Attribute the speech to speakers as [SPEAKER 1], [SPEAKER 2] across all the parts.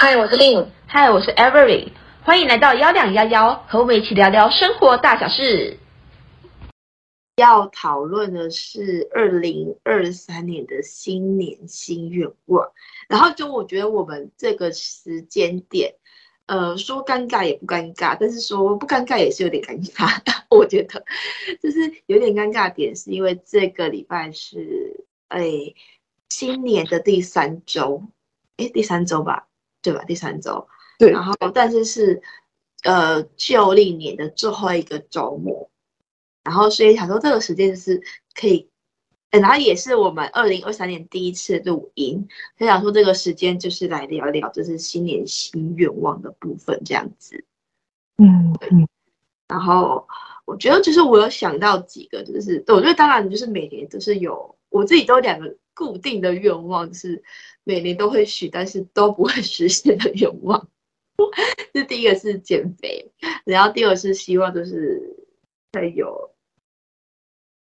[SPEAKER 1] 嗨，我是 Lin。
[SPEAKER 2] 嗨，我是 Every。欢迎来到幺两幺幺，和我们一起聊聊生活大小事。
[SPEAKER 3] 要讨论的是二零二三年的新年新愿望。然后就我觉得我们这个时间点，呃，说尴尬也不尴尬，但是说不尴尬也是有点尴尬。我觉得就是有点尴尬点，是因为这个礼拜是哎新年的第三周，哎第三周吧。对吧？第三周，
[SPEAKER 2] 对，
[SPEAKER 3] 然后但是是，呃，旧历年的最后一个周末，然后所以想说这个时间是可以，然后也是我们二零二三年第一次录音，所以想说这个时间就是来聊聊，就是新年新愿望的部分这样子，
[SPEAKER 2] 嗯嗯，
[SPEAKER 3] 然后我觉得就是我有想到几个，就是我觉得当然就是每年都是有，我自己都有两个固定的愿望是。每年都会许，但是都不会实现的愿望。这第一个是减肥，然后第二个是希望就是可以有，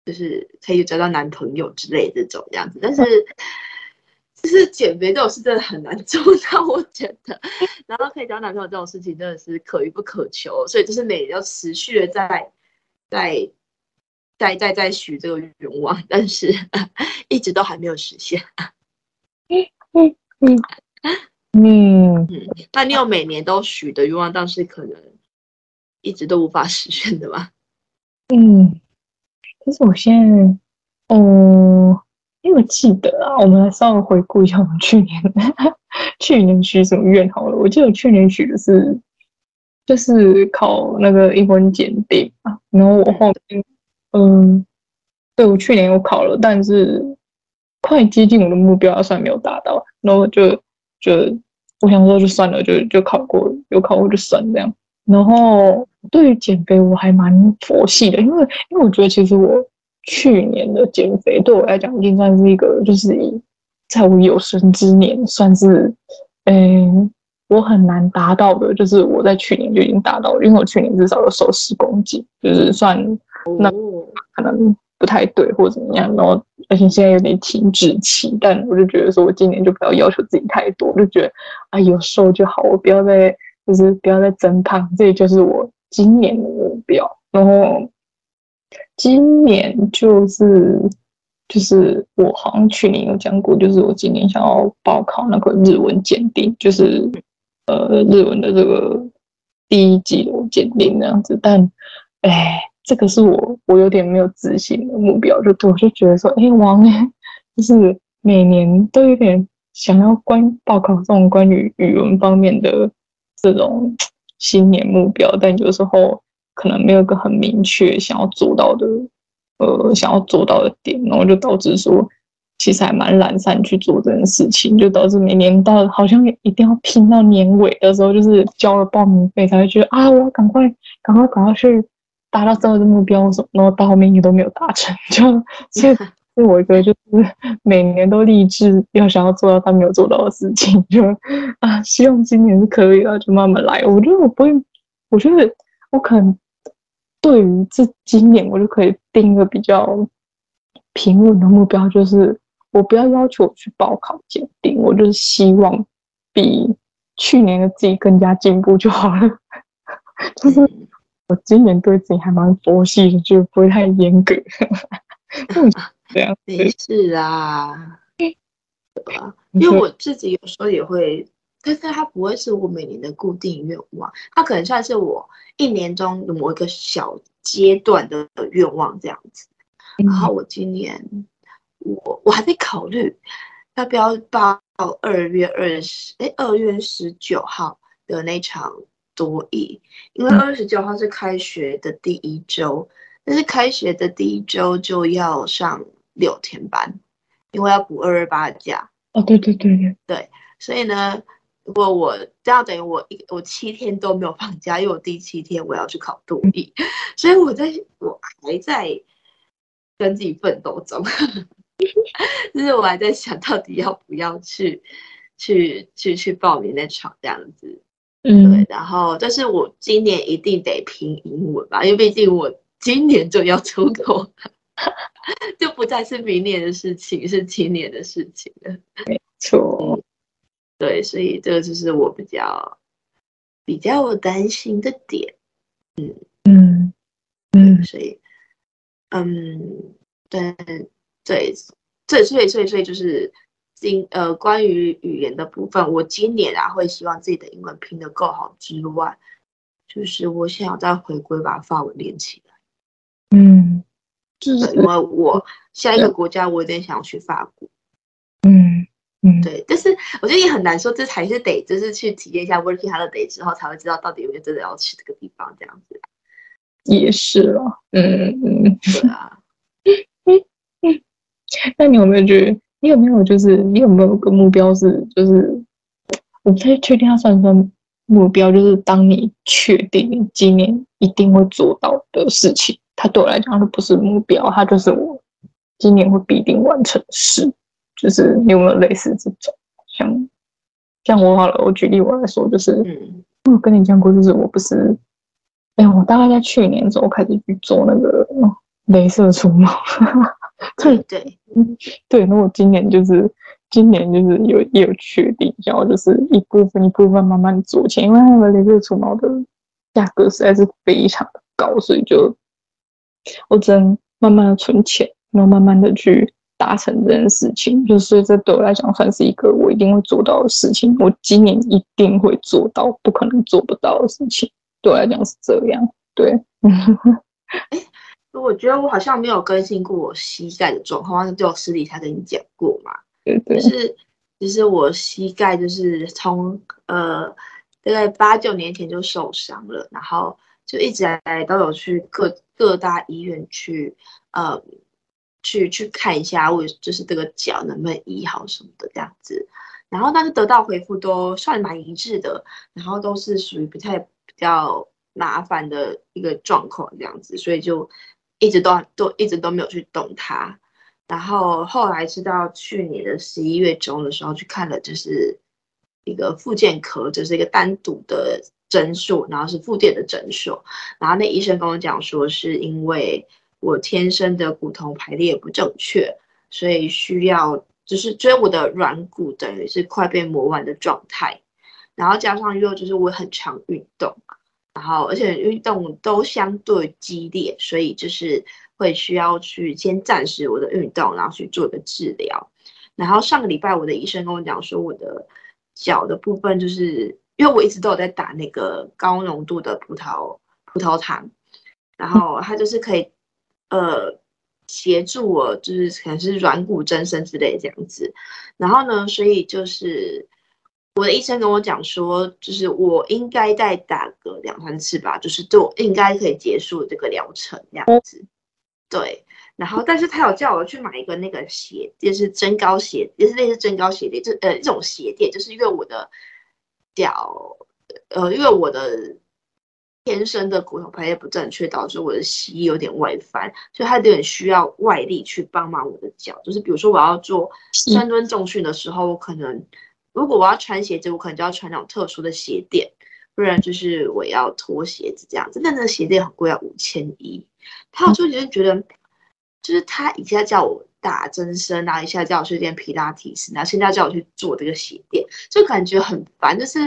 [SPEAKER 3] 就是可以找到男朋友之类的这种样子。但是，就是减肥这种事真的很难做到，我觉得。然后可以找男朋友这种事情真的是可遇不可求，所以就是每年要持续的在在在在在许这个愿望，但是 一直都还没有实现。
[SPEAKER 2] 嗯嗯嗯嗯，
[SPEAKER 3] 那你有每年都许的愿望，但是可能一直都无法实现的吗？
[SPEAKER 4] 嗯，其实我现在，哦，因为我记得啊，我们来稍微回顾一下我们去年，去年许什么愿好了。我记得我去年许的是，就是考那个英文检定啊。然后我后面，嗯，对，我去年有考了，但是。快接近我的目标，算没有达到，然后就就我想说就算了，就就考过，有考过就算这样。然后对于减肥，我还蛮佛系的，因为因为我觉得其实我去年的减肥对我来讲已经算是一个，就是以在我有生之年算是，嗯，我很难达到的，就是我在去年就已经达到了，因为我去年至少有瘦十公斤，就是算那可能。不太对，或者怎么样，然后而且现在有点停滞期，但我就觉得说，我今年就不要要求自己太多，就觉得啊，有瘦就好，我不要再就是不要再增胖，这就是我今年的目标。然后今年就是就是我好像去年有讲过，就是我今年想要报考那个日文检定，就是呃日文的这个第一级的检定那样子，但哎。这个是我我有点没有自信的目标，就我就觉得说，哎，王哎，就是每年都有点想要关报考这种关于语文方面的这种新年目标，但有时候可能没有个很明确想要做到的，呃，想要做到的点，然后就导致说，其实还蛮懒散去做这件事情，就导致每年到好像一定要拼到年尾的时候，就是交了报名费才会觉得啊，我赶快赶快赶快去。达到最后的目标什么，然后到后面也都没有达成，就所以，所以我觉得就是每年都立志要想要做到他没有做到的事情，就啊，希望今年是可以的，就慢慢来。我觉得我不会，我觉得我可能对于这今年我就可以定一个比较平稳的目标，就是我不要要求我去报考检定，我就是希望比去年的自己更加进步就好了，就是。我今年对自己还蛮佛系的，就不会太严格。这样
[SPEAKER 3] 没事啊，对吧？因为我自己有时候也会，但是它不会是我每年的固定愿望，它可能算是我一年中的某一个小阶段的愿望这样子。然后我今年，我我还在考虑要不要报二月二十，哎，二月十九号的那场。多益，因为二十九号是开学的第一周，但是开学的第一周就要上六天班，因为要补二二八的假。
[SPEAKER 4] 哦，对对对对
[SPEAKER 3] 对，所以呢，如果我这样等于我一我七天都没有放假，因为我第七天我要去考多益，所以我在我还在跟自己奋斗中，就是我还在想到底要不要去去去去报名那场这样子。嗯，对，然后但是我今年一定得拼英文吧，因为毕竟我今年就要出国，就不再是明年的事情，是今年的事情了。
[SPEAKER 4] 没错，
[SPEAKER 3] 对，所以这个就是我比较比较担心的点。嗯
[SPEAKER 4] 嗯嗯，
[SPEAKER 3] 所以嗯，对对，对，所以所以所以就是今呃关于语言的部分，我今年啊会希望自己的英文拼得够好之外，就是我想要再回归把法文练起来。
[SPEAKER 4] 嗯，
[SPEAKER 3] 就是因为我下一个国家我有点想要去法国。
[SPEAKER 4] 嗯嗯，
[SPEAKER 3] 对，但是我觉得也很难说，这才是得就是去体验一下 working holiday 之后才会知道到底有没有真的要去这个地方这样子。
[SPEAKER 4] 也是了，嗯嗯，
[SPEAKER 3] 对啊。
[SPEAKER 4] 那你有没有觉得，你有没有就是你有没有个目标是就是，我不太确定它算不算目标，就是当你确定今年一定会做到的事情，它对我来讲它不是目标，它就是我今年会必定完成的事。就是你有没有类似这种，像像我好了，我举例我来说，就是
[SPEAKER 3] 嗯，
[SPEAKER 4] 我跟你讲过，就是我不是，哎，我大概在去年的时候开始去做那个镭射除毛。
[SPEAKER 3] 对对，
[SPEAKER 4] 嗯，对，那我今年就是今年就是有也有确定，然后就是一部分一部分慢慢做钱，因为那个镭射除毛的价格实在是非常的高，所以就我只能慢慢的存钱，然后慢慢的去达成这件事情。就是这对我来讲算是一个我一定会做到的事情，我今年一定会做到，不可能做不到的事情。对我来讲是这样，对。
[SPEAKER 3] 我觉得我好像没有更新过我膝盖的状况，好像就私底下跟你讲过嘛。
[SPEAKER 4] 对对。
[SPEAKER 3] 就是，其实我膝盖就是从呃大概八九年前就受伤了，然后就一直来都有去各各大医院去呃去去看一下，我就是这个脚能不能医好什么的这样子。然后但是得到回复都算蛮一致的，然后都是属于不太比较麻烦的一个状况这样子，所以就。一直都都一直都没有去动它，然后后来是到去年的十一月中的时候去看了，就是一个复健科，就是一个单独的诊所，然后是复健的诊所，然后那医生跟我讲说，是因为我天生的骨头排列不正确，所以需要就是追我的软骨等于是快被磨完的状态，然后加上又就是我很常运动。然后，而且运动都相对激烈，所以就是会需要去先暂时我的运动，然后去做一个治疗。然后上个礼拜，我的医生跟我讲说，我的脚的部分就是因为我一直都有在打那个高浓度的葡萄葡萄糖，然后它就是可以呃协助我，就是可能是软骨增生之类这样子。然后呢，所以就是。我的医生跟我讲说，就是我应该再打个两三次吧，就是就应该可以结束这个疗程这样子。对，然后但是他有叫我去买一个那个鞋，就是增高鞋，也是类似增高鞋垫，就呃一种鞋垫，就是因为我的脚，呃，因为我的天生的骨头排列不正确，导致我的膝有点外翻，所以他有点需要外力去帮忙我的脚。就是比如说我要做深蹲重训的时候，我可能。如果我要穿鞋子，我可能就要穿那种特殊的鞋垫，不然就是我要脱鞋子这样子。但那个鞋垫很贵，要五千一。他有时候就觉得，就是他一下叫我打增生啊，一下叫我去练皮拉提斯，然后现在叫我去做这个鞋垫，就感觉很烦，就是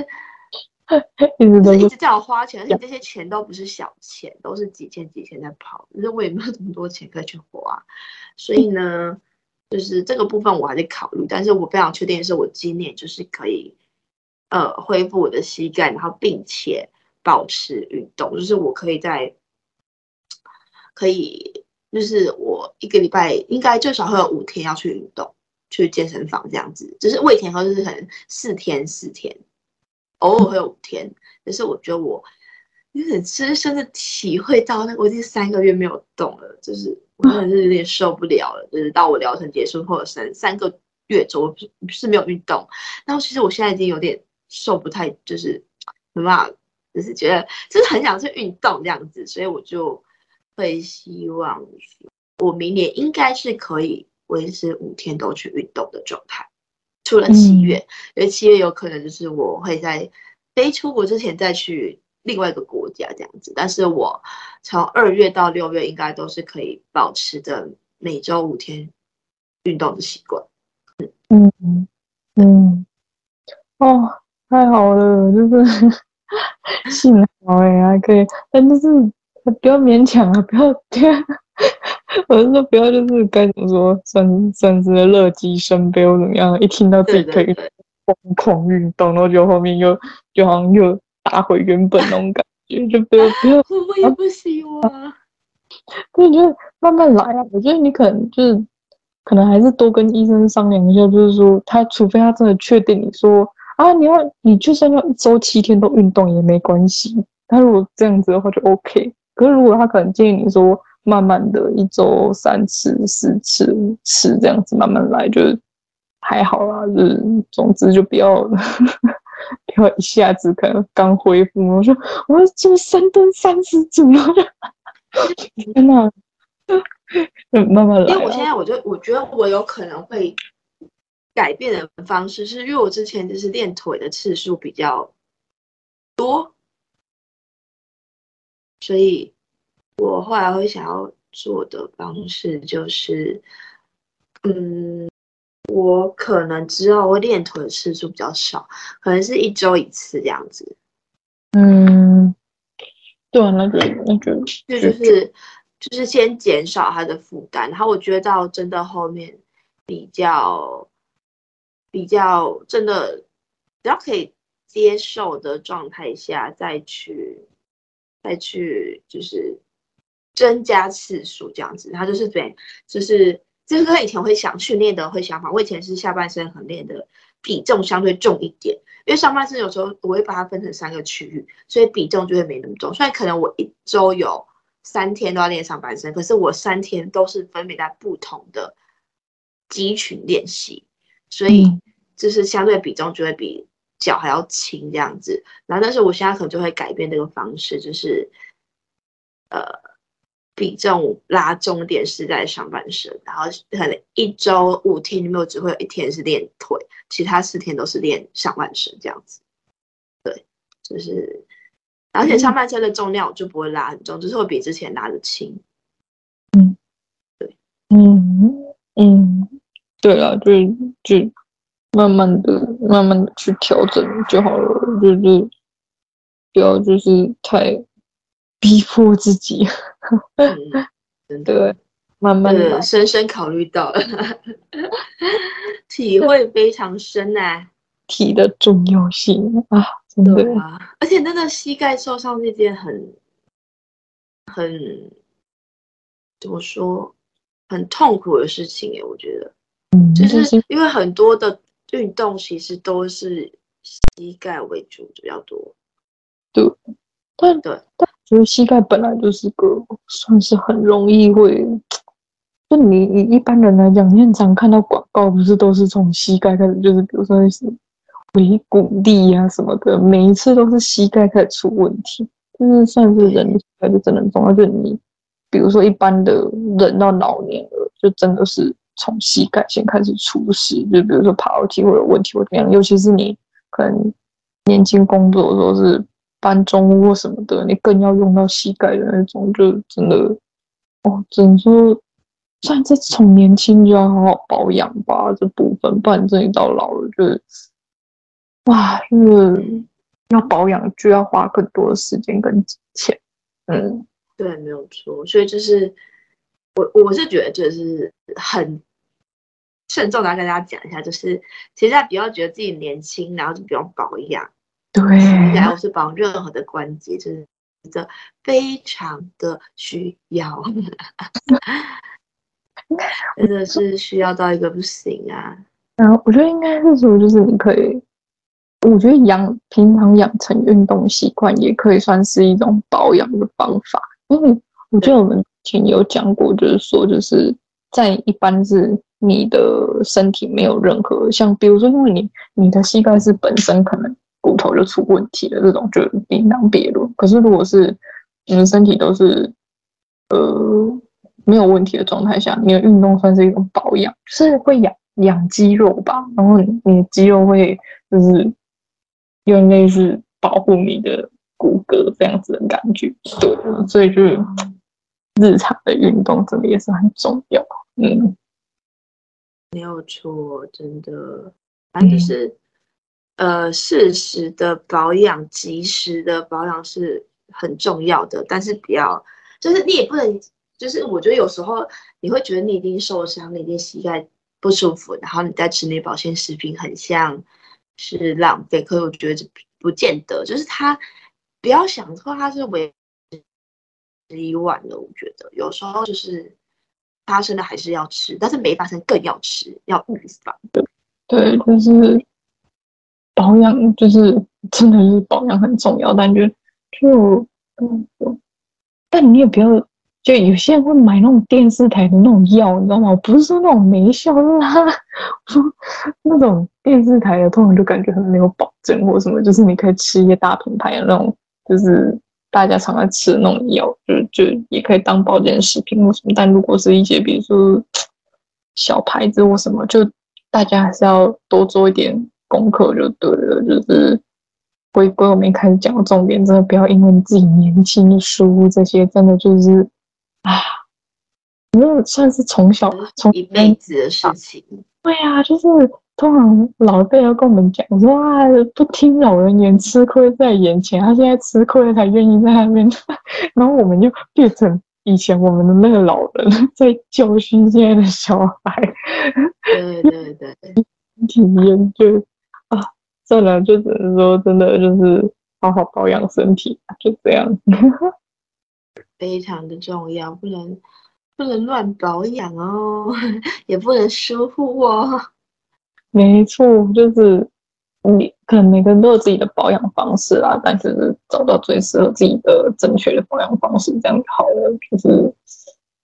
[SPEAKER 3] 就是一直叫我花钱，而且这些钱都不是小钱，都是几千几千在跑，就是我也没有这么多钱可以去花，所以呢。就是这个部分我还在考虑，但是我非常确定的是，我今年就是可以，呃，恢复我的膝盖，然后并且保持运动，就是我可以在，可以，就是我一个礼拜应该最少会有五天要去运动，去健身房这样子，就是未填和就是可能四天四天，偶尔会有五天，但是我觉得我有点深深的体会到，那我已经三个月没有动了，就是。我真的是有点受不了了，就是到我疗程结束后的三三个月左右是没有运动，然后其实我现在已经有点受不太，就是没办法，就是觉得就是很想去运动这样子，所以我就会希望我明年应该是可以维持五天都去运动的状态，除了七月，嗯、因为七月有可能就是我会在飞出国之前再去。另外一个国家这样子，但是我从二月到六月应该都是可以保持着每周五天运动的习惯。
[SPEAKER 4] 嗯嗯嗯，哦，太好了，就是 幸好哎、欸，还可以，但就是不要勉强啊，不要这样。我是说不要，就是该怎么说，算算是乐极生悲或怎么样？一听到自己可以疯狂运动，然后就后面又就好像又打回原本那种感觉，就不要不要。
[SPEAKER 3] 我也不希望。
[SPEAKER 4] 所以就慢慢来啊。我觉得你可能就是可能还是多跟医生商量一下，就是说他除非他真的确定你说啊，你要你就算要一周七天都运动也没关系。他如果这样子的话就 OK。可是如果他可能建议你说。慢慢的一周三次、四次、五次这样子慢慢来，就还好啦。就是总之就不要不要一下子可能刚恢复，我说我要做深蹲三十组了，天哪！慢慢来。
[SPEAKER 3] 因为我现在我就我觉得我有可能会改变的方式，是因为我之前就是练腿的次数比较多，所以。我后来会想要做的方式就是，嗯，我可能之后会练腿的次数比较少，可能是一周一次这样子。
[SPEAKER 4] 嗯，对，那个那个，
[SPEAKER 3] 就就是就是先减少它的负担，然后我觉得到真的后面比较比较真的比较可以接受的状态下再去再去就是。增加次数这样子，他就是对，就是就是跟以前会想训练的会想法。我以前是下半身很练的比重相对重一点，因为上半身有时候我会把它分成三个区域，所以比重就会没那么重。所以可能我一周有三天都要练上半身，可是我三天都是分别在不同的肌群练习，所以就是相对比重就会比脚还要轻这样子。然后但是我现在可能就会改变这个方式，就是呃。比重拉重点是在上半身，然后可能一周五天里面我只会有一天是练腿，其他四天都是练上半身这样子。对，就是，而且上半身的重量我就不会拉很重，就是会比之前拉的轻。
[SPEAKER 4] 嗯，对，嗯嗯，对啊，就就慢慢的、慢慢的去调整就好了，就是不要就是太。逼迫自己，
[SPEAKER 3] 嗯，真的。
[SPEAKER 4] 对，慢慢的
[SPEAKER 3] 深深考虑到了，体会非常深啊，
[SPEAKER 4] 体的重要性啊，真的
[SPEAKER 3] 啊，而且那个膝盖受伤那件很很怎么说很痛苦的事情诶，我觉得，嗯，就是因为很多的运动其实都是膝盖为主比较多，
[SPEAKER 4] 对，但对。但。就是膝盖本来就是个算是很容易会，就你以一般人来讲，你很常看到广告，不是都是从膝盖开始，就是比如说是尾骨力啊什么的，每一次都是膝盖开始出问题，就是算是人膝盖就真的很重要。就你比如说一般的人到老年了，就真的是从膝盖先开始出事，就比如说爬楼梯会有问题或怎样，尤其是你可能年轻工作的时候是。搬重物什么的，你更要用到膝盖的那种，就真的哦，只能说，算是从年轻就要好好保养吧，这部分，不然真的到老了就是，哇，就是要保养就要花更多的时间跟钱。嗯，
[SPEAKER 3] 对，没有错。所以就是我我是觉得就是很慎重的跟大家讲一下，就是其实不要觉得自己年轻，然后就不用保养。
[SPEAKER 4] 对，
[SPEAKER 3] 然后是绑任何的关节，就是这非常的需要，真的是需要到一个不行啊。
[SPEAKER 4] 然后我觉得应该是说，就是你可以，我觉得养平常养成运动习惯，也可以算是一种保养的方法。因为我觉得我们以前有讲过，就是说，就是在一般是你的身体没有任何像，比如说，因为你你的膝盖是本身可能。骨头就出问题了，这种就另当别论。可是如果是你的身体都是呃没有问题的状态下，你的运动算是一种保养，就是会养养肌肉吧。然后你的肌肉会就是有点类似保护你的骨骼这样子的感觉。对，所以就是日常的运动真的也是很重要。嗯，
[SPEAKER 3] 没有错，真的，反正就是。呃，适时的保养、及时的保养是很重要的，但是不要，就是你也不能，就是我觉得有时候你会觉得你已经受伤，你已经膝盖不舒服，然后你再吃那保健食品，很像是浪费。可是我觉得不见得，就是它不要想说它是为一万了。我觉得有时候就是发生的还是要吃，但是没发生更要吃，要预防。
[SPEAKER 4] 对，就是。保养就是真的是保养很重要，但就就嗯，但你也不要，就有些人会买那种电视台的那种药，你知道吗？不是说那种没效，是他说那种电视台的，通常就感觉很没有保证或什么，就是你可以吃一些大品牌的那种，就是大家常常吃的那种药，就就也可以当保健食品或什么。但如果是一些比如说小牌子或什么，就大家还是要多做一点。功课就对了，就是回归我们一开始讲的重点，真的不要因为你自己年轻疏忽这些，真的就是啊，那算是从小从
[SPEAKER 3] 一辈子的事情。
[SPEAKER 4] 对啊，就是通常老一辈要跟我们讲说啊，不听老人言，吃亏在眼前。他现在吃亏才愿意在那边，然后我们就变成以前我们的那个老人 在教训现在的小孩。
[SPEAKER 3] 对对对，
[SPEAKER 4] 体验就。算了，就只能说真的，就是好好保养身体，就这样。
[SPEAKER 3] 非常的重要，不能不能乱保养哦，也不能疏忽哦。
[SPEAKER 4] 没错，就是你可能每个人都有自己的保养方式啦，但是找到最适合自己的正确的保养方式，这样就好了。就是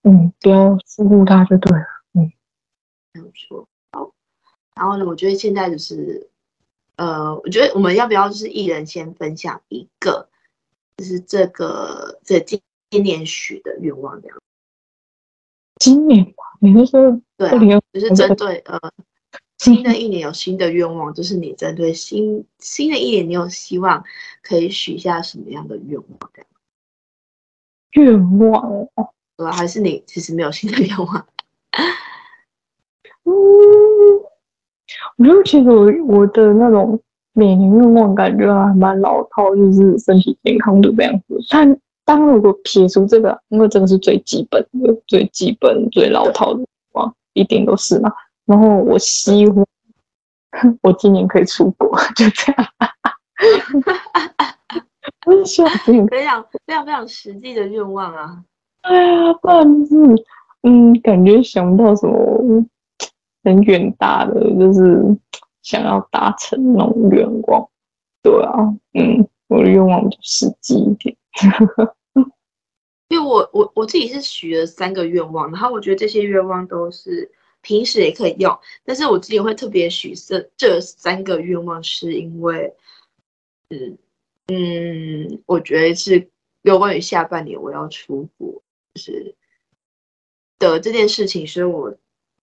[SPEAKER 4] 嗯，不要疏忽它就对了。嗯，
[SPEAKER 3] 没有错。好，然后呢，我觉得现在就是。呃，我觉得我们要不要就是一人先分享一个，就是这个这今今年许的愿望这样。
[SPEAKER 4] 今年嘛，你是说
[SPEAKER 3] 对、啊，就是针对呃新的一年有新的愿望，就是你针对新新的一年，你有希望可以许下什么样的愿望这样？
[SPEAKER 4] 愿望哦，
[SPEAKER 3] 对吧？还是你其实没有新的愿望？
[SPEAKER 4] 嗯。我觉得其实我我的那种每年愿望感觉还蛮老套，就是身体健康的这样子。但当如果撇除这个，因为这个是最基本的、最基本、最老套的愿望，一定都是嘛。然后我希望我今年可以出国，就这样。我希望非常
[SPEAKER 3] 非常非常实际的愿望啊！
[SPEAKER 4] 哎呀，但是嗯，感觉想不到什么。很远大的，就是想要达成那种愿望，对啊，嗯，我的愿望就实际一点。
[SPEAKER 3] 因为我我我自己是许了三个愿望，然后我觉得这些愿望都是平时也可以用，但是我自己会特别许这这三个愿望，是因为，嗯嗯，我觉得是有关于下半年我要出国，就是的这件事情，所以我。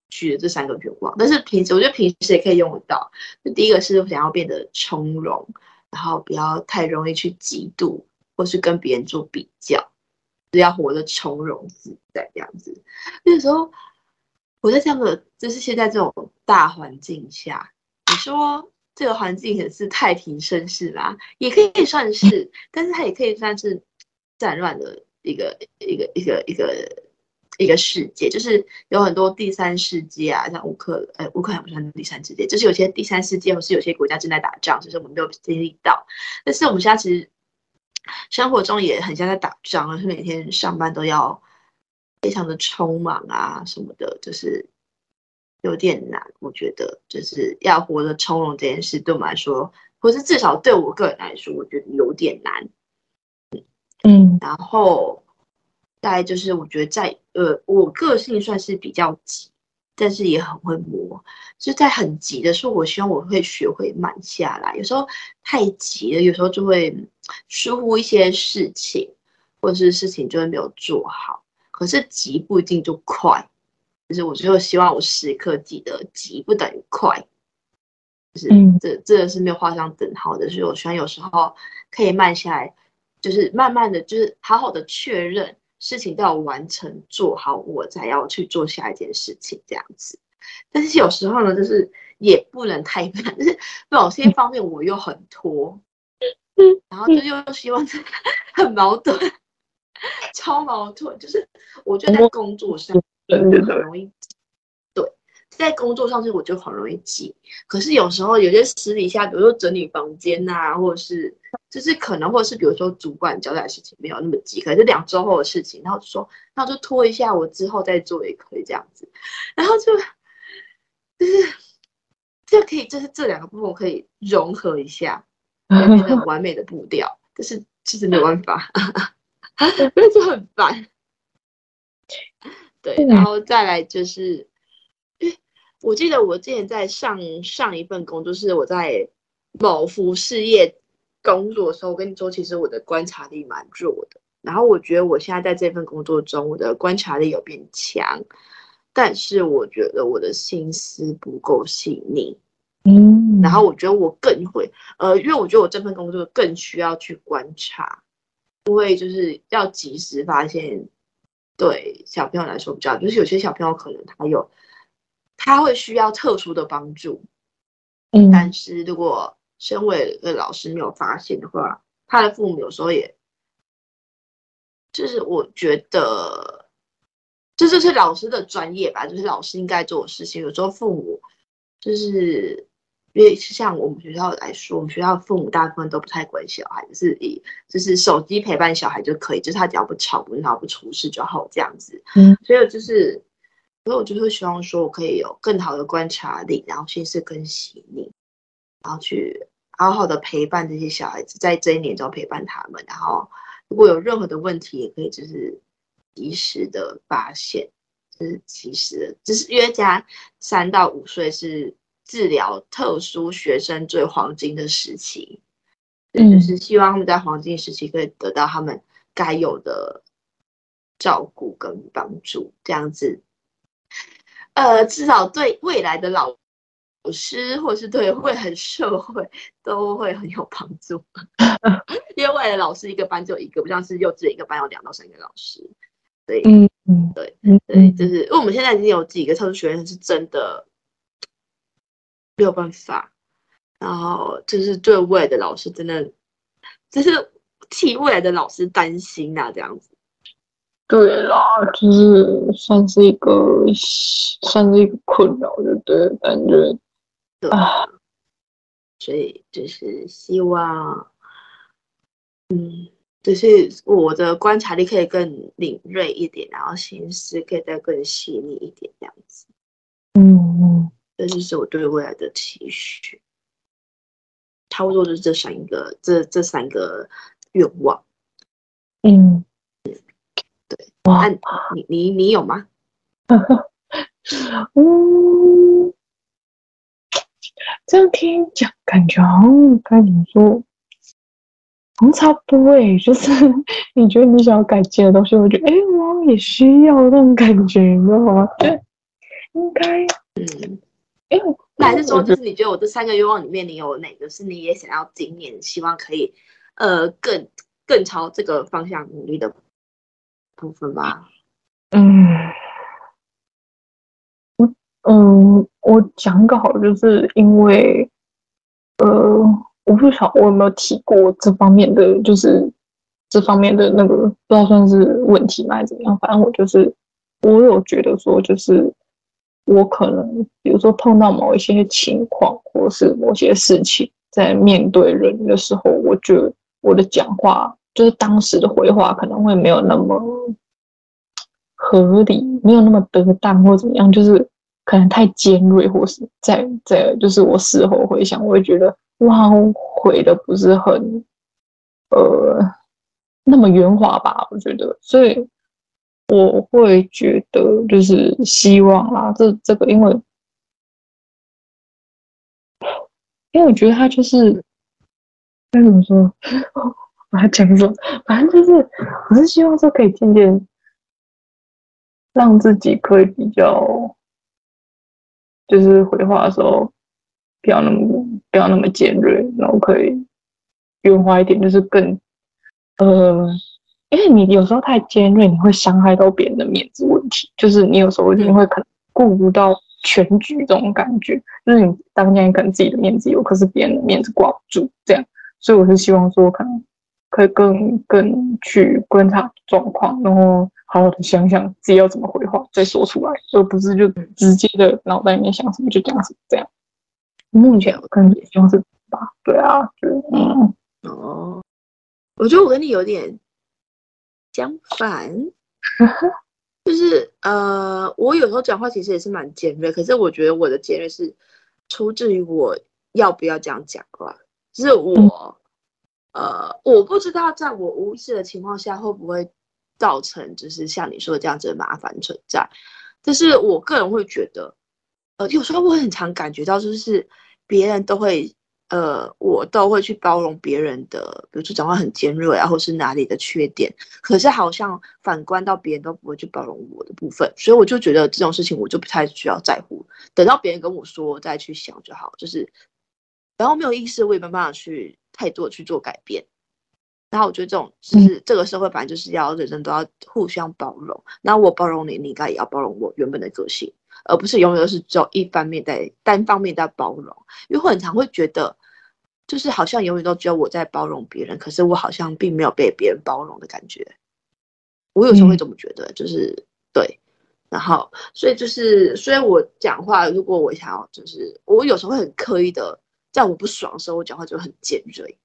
[SPEAKER 3] 许的这三个愿望，但是平时我觉得平时也可以用得到。就第一个是想要变得从容，然后不要太容易去嫉妒，或是跟别人做比较，只要活得从容自在这样子。那个时候我在这样的，就是现在这种大环境下，你说这个环境也是太平盛世啦，也可以算是，但是它也可以算是战乱的一个一个一个一个。一个世界，就是有很多第三世界啊，像乌克，呃，乌克兰不算第三世界，就是有些第三世界，或是有些国家正在打仗，就是我们没有经历到。但是我们现在其实生活中也很像在打仗，而是每天上班都要非常的匆忙啊什么的，就是有点难。我觉得就是要活得从容这件事，对我们来说，或是至少对我个人来说，我觉得有点难。
[SPEAKER 4] 嗯，
[SPEAKER 3] 然后。大概就是我觉得在呃，我个性算是比较急，但是也很会磨。就在很急的时候，我希望我会学会慢下来。有时候太急了，有时候就会疏忽一些事情，或者是事情就会没有做好。可是急不一定就快，就是我就希望我时刻记得，急不等于快，就是这这个是没有画上等号的。所以我希望有时候可以慢下来，就是慢慢的就是好好的确认。事情都要完成做好，我才要去做下一件事情这样子。但是有时候呢，就是也不能太慢，就是某些方面我又很拖，然后就又希望很矛盾，超矛盾，就是我觉得在工作上很容易。对在工作上，是我就很容易急。可是有时候有些私底下，比如说整理房间呐、啊，或者是就是可能，或者是比如说主管交代的事情没有那么急，可能是两周后的事情，然后就说，那就拖一下，我之后再做也可以这样子。然后就就是这可以，就是这两个部分可以融合一下，变成完美的步调。但是其实没有办法，那就很烦。对，然后再来就是。我记得我之前在上上一份工作，是我在某服饰业工作的时候，我跟你说，其实我的观察力蛮弱的。然后我觉得我现在在这份工作中，我的观察力有变强，但是我觉得我的心思不够细腻。嗯，然后我觉得我更会，呃，因为我觉得我这份工作更需要去观察，因为就是要及时发现，对小朋友来说比较，就是有些小朋友可能他有。他会需要特殊的帮助，嗯，但是如果身为一个老师没有发现的话，他的父母有时候也，就是我觉得，这就是老师的专业吧，就是老师应该做的事情。有时候父母就是因为像我们学校来说，我们学校父母大部分都不太管小孩，就是以就是手机陪伴小孩就可以，就是他只要不吵不闹不出事就好这样子，嗯，所以就是。所以我就会希望说，我可以有更好的观察力，然后心思更细腻，然后去好好的陪伴这些小孩子，在这一年中陪伴他们。然后如果有任何的问题，也可以就是及时的发现，就是及时的，就是约家三到五岁是治疗特殊学生最黄金的时期，嗯，就是希望他们在黄金时期可以得到他们该有的照顾跟帮助，这样子。呃，至少对未来的老师，或是对未来社会，都会很有帮助。因为未来的老师一个班就一个，不像是幼稚园一个班有两到三个老师。对，嗯嗯，对，对，就是因为我们现在已经有几个特殊学生是真的没有办法，然后就是对未来的老师真的，就是替未来的老师担心啊，这样子。
[SPEAKER 4] 对啦，就是算是一个，算是一个困扰，就对，感觉，
[SPEAKER 3] 对啊，所以就是希望，嗯，就是我的观察力可以更敏锐一点，然后心思可以再更细腻一点，这样子，
[SPEAKER 4] 嗯嗯，
[SPEAKER 3] 这就是我对未来的期许，差不多就是这三个，这这三个愿望，
[SPEAKER 4] 嗯。
[SPEAKER 3] 对，哇你你你有吗？
[SPEAKER 4] 嗯，这样听讲，感觉好像该怎么说，好像差不多诶。就是你觉得你想要改进的东西，我觉得哎，我也需要那种感觉，你知道吗？对，应该，
[SPEAKER 3] 嗯，哎，那还是说，就是你觉得我这三个愿望里面，你有哪个是你也想要今年希望可以，呃，更更朝这个方向努力的？部分吧，
[SPEAKER 4] 嗯，我嗯，我讲一个好，就是因为，呃，我不晓我有没有提过这方面的，就是这方面的那个，不知道算是问题吗，还是怎么样？反正我就是，我有觉得说，就是我可能，比如说碰到某一些情况，或是某些事情，在面对人的时候，我觉我的讲话。就是当时的回话可能会没有那么合理，没有那么得当或怎么样，就是可能太尖锐，或是在在，就是我事后回想，我会觉得哇，回的不是很呃那么圆滑吧？我觉得，所以我会觉得就是希望啦，这这个因为因为我觉得他就是该怎么说？我还讲说，反正就是，我是希望说可以渐渐让自己可以比较，就是回话的时候不要那么不要那么尖锐，然后可以圆滑一点，就是更呃，因为你有时候太尖锐，你会伤害到别人的面子问题，就是你有时候你会可能顾不到全局这种感觉，就是你当天可能自己的面子有，可是别人的面子挂不住这样，所以我是希望说，可能可以更更去观察状况，然后好好的想想自己要怎么回话再说出来，而不是就直接的脑袋里面想什么就讲什么这样。目前我可能也希望是吧，对啊，就嗯
[SPEAKER 3] 哦，我觉得我跟你有点相反。就是呃，我有时候讲话其实也是蛮尖锐，可是我觉得我的尖锐是出自于我要不要这样讲话。就是我呃，我不知道在我无意识的情况下会不会造成就是像你说的这样子的麻烦存在。但是我个人会觉得，呃，有时候我很常感觉到就是别人都会。呃，我都会去包容别人的，比如说讲话很尖锐啊，或是哪里的缺点。可是好像反观到别人都不会去包容我的部分，所以我就觉得这种事情我就不太需要在乎。等到别人跟我说再去想就好。就是，然后没有意识，我也没办法去太多去做改变。然后我觉得这种就是这个社会，反正就是要人人都要互相包容。那我包容你，你应该也要包容我原本的个性。而不是永远都是只有一方面在单方面在包容，因为我很常会觉得，就是好像永远都只有我在包容别人，可是我好像并没有被别人包容的感觉。我有时候会这么觉得，嗯、就是对，然后所以就是，所以我讲话，如果我想要，就是我有时候会很刻意的，在我不爽的时候，我讲话就很尖锐，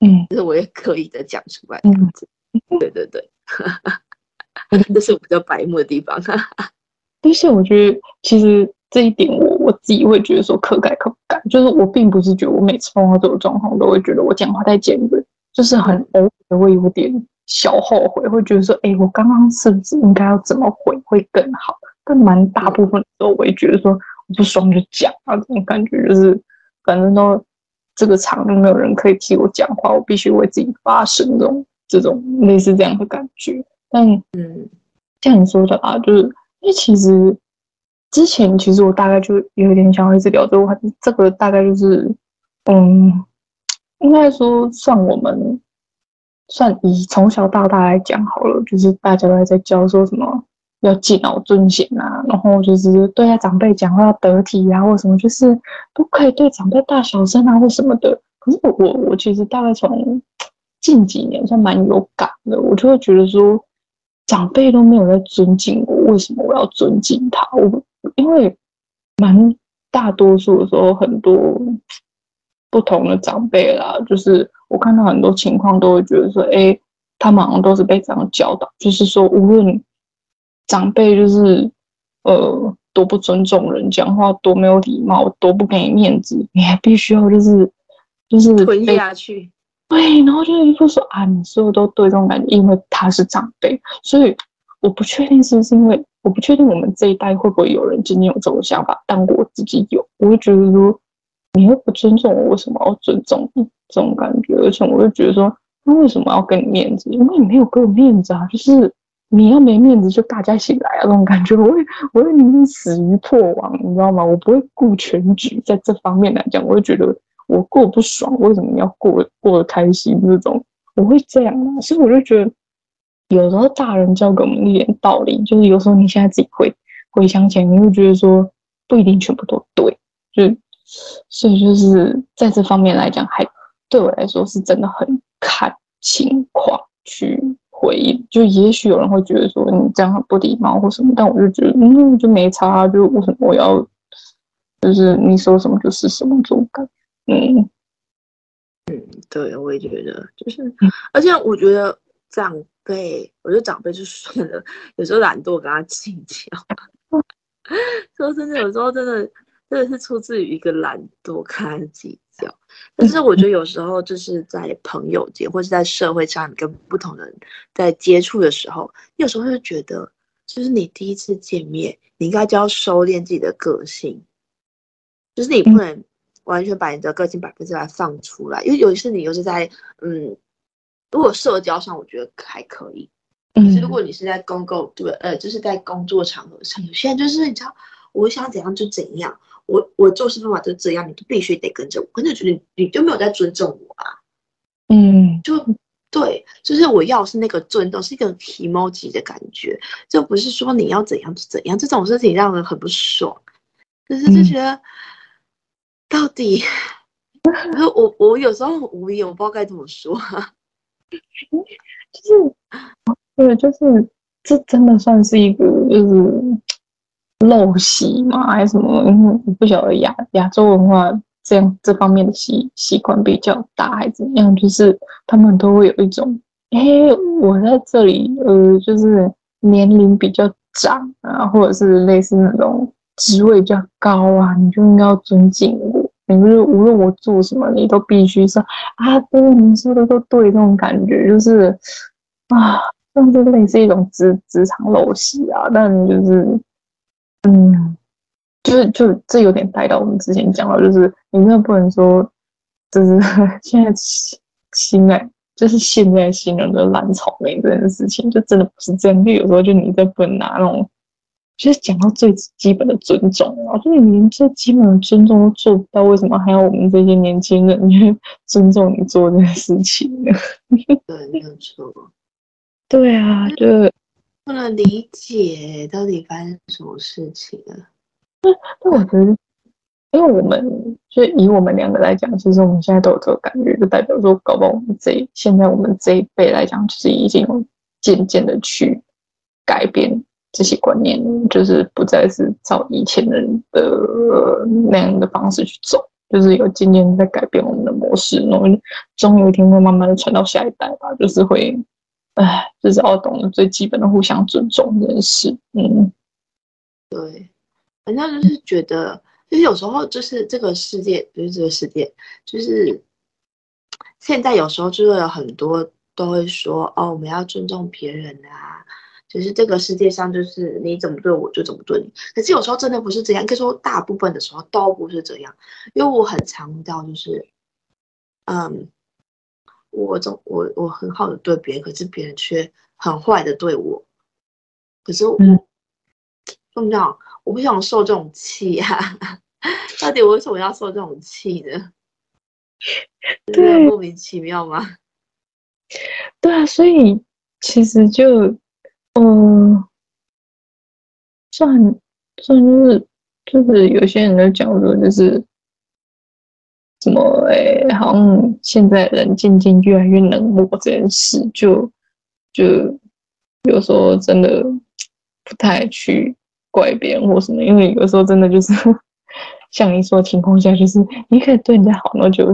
[SPEAKER 4] 嗯，
[SPEAKER 3] 就是我也刻意的讲出来这样子，嗯、对 对对，这是我比较白目的地方。
[SPEAKER 4] 但是我觉得，其实这一点我我自己会觉得说可改可不改。就是我并不是觉得我每次碰到这种状况都会觉得我讲话太尖锐，就是很偶尔会有点小后悔，会觉得说，哎、欸，我刚刚是不是应该要怎么回会更好？但蛮大部分的时候，我也觉得说，我不爽就讲啊，这种感觉就是，反正都这个场都没有人可以替我讲话，我必须为自己发声，这种这种类似这样的感觉。但嗯，像你说的啊，就是。因为其实之前，其实我大概就有点想要一直聊这个，这个大概就是，嗯，应该说算我们算以从小到大来讲好了，就是大家都在教说什么要敬老尊贤啊，然后就是对待长辈讲话要得体啊，或什么就是不可以对长辈大小声啊，或什么的。可是我我我其实大概从近几年算蛮有感的，我就会觉得说。长辈都没有在尊敬我，为什么我要尊敬他？我因为蛮大多数的时候，很多不同的长辈啦，就是我看到很多情况，都会觉得说，哎，他们好像都是被这样教导，就是说，无论长辈就是呃多不尊重人，讲话多没有礼貌，多不给你面子，你还必须要就是就是
[SPEAKER 3] 吞下去。
[SPEAKER 4] 对，然后就一副说啊，你所有都对这种感觉，因为他是长辈，所以我不确定是不是因为我不确定我们这一代会不会有人今天有这种想法，但我自己有，我会觉得说，你又不尊重我，为什么要尊重你？这种感觉，而且我会觉得说，那为什么要给你面子？因为你没有给我面子啊，就是你要没面子，就大家一起来啊，这种感觉，我会我会宁愿死于破网，你知道吗？我不会顾全局，在这方面来讲，我会觉得。我过不爽，为什么你要过过得开心？这种我会这样啊，所以我就觉得，有时候大人教给我们一点道理，就是有时候你现在自己会回想起来，你会觉得说不一定全部都对，就所以就是在这方面来讲，还对我来说是真的很看情况去回应。就也许有人会觉得说你这样很不礼貌或什么，但我就觉得嗯就没差，就为什么我要就是你说什么就是什么这种感觉。嗯
[SPEAKER 3] 嗯，对，我也觉得，就是，而且我觉得长辈，我觉得长辈就算了，有时候懒惰跟他计较。说真的，有时候真的真的是出自于一个懒惰跟他计。但是我觉得有时候就是在朋友间或是在社会上，你跟不同人在接触的时候，有时候会觉得，就是你第一次见面，你应该就要收敛自己的个性，就是你不能。完全把你的个性百分之百放出来，因为尤其是你又是在嗯，如果社交上我觉得还可以，可是如果你是在公共对呃，就是在工作场合上，有些人就是你知道，我想怎样就怎样，我我做事方法就这样，你就必须得跟着我，可是觉得你就没有在尊重我啊，
[SPEAKER 4] 嗯，
[SPEAKER 3] 就对，就是我要是那个尊重，是一个 emoji 的感觉，就不是说你要怎样就怎样，这种事情让人很不爽。可是就觉得到底，然后我我有时候很无言，我不知道该怎么说。
[SPEAKER 4] 就是，对，就是这真的算是一个就是陋习嘛？还是什么？因为我不晓得亚亚洲文化这样这方面的习习惯比较大，还是怎样？就是他们都会有一种，哎，我在这里，呃，就是年龄比较长啊，或者是类似那种职位比较高啊，你就应该要尊敬我。你就是无论我做什么，你都必须说啊，对，你说的都对，这种感觉就是啊，甚至类似一种职职场陋习啊。但就是，嗯，就是就这有点带到我们之前讲到，就是你真的不能说，就是 现在新来，就是现在新人的烂草莓这件事情，就真的不是这样。就有时候就你在不能拿那种。就是讲到最基本的尊重啊，就是你连最基本的尊重都做不到，为什么还要我们这些年轻人去 尊重你做这件事情呢？
[SPEAKER 3] 对，没有错。
[SPEAKER 4] 对啊，就
[SPEAKER 3] 不能理解到底发生什么事情了。
[SPEAKER 4] 那那我觉得，因为我们就以我们两个来讲，其实我们现在都有这个感觉，就代表说，搞不好我们这现在我们这一辈来讲，其实已经有渐渐的去改变。这些观念就是不再是照以前人的那样的方式去走，就是有渐渐在改变我们的模式，然后终有一天会慢慢的传到下一代吧，就是会，哎，就是要懂最基本的互相尊重这件事。嗯，
[SPEAKER 3] 对，反正就是觉得，就是有时候就是这个世界，不、就是这个世界，就是现在有时候就会有很多都会说，哦，我们要尊重别人啊。就是这个世界上，就是你怎么对我，就怎么对你。可是有时候真的不是这样，可以说大部分的时候都不是这样。因为我很常遇到，就是，嗯，我总我我很好的对别人，可是别人却很坏的对我。可是我，嗯，怎么讲？我不想受这种气啊！到底我为什么要受这种气呢？对，莫名其妙吗？
[SPEAKER 4] 对啊，所以其实就。嗯，算算就是就是有些人都讲说，就是什么诶、欸，好像现在人渐渐越来越冷漠这件事，就就有时候真的不太去怪别人或什么，因为有时候真的就是 像你说的情况下，就是你可以对人家好，然后就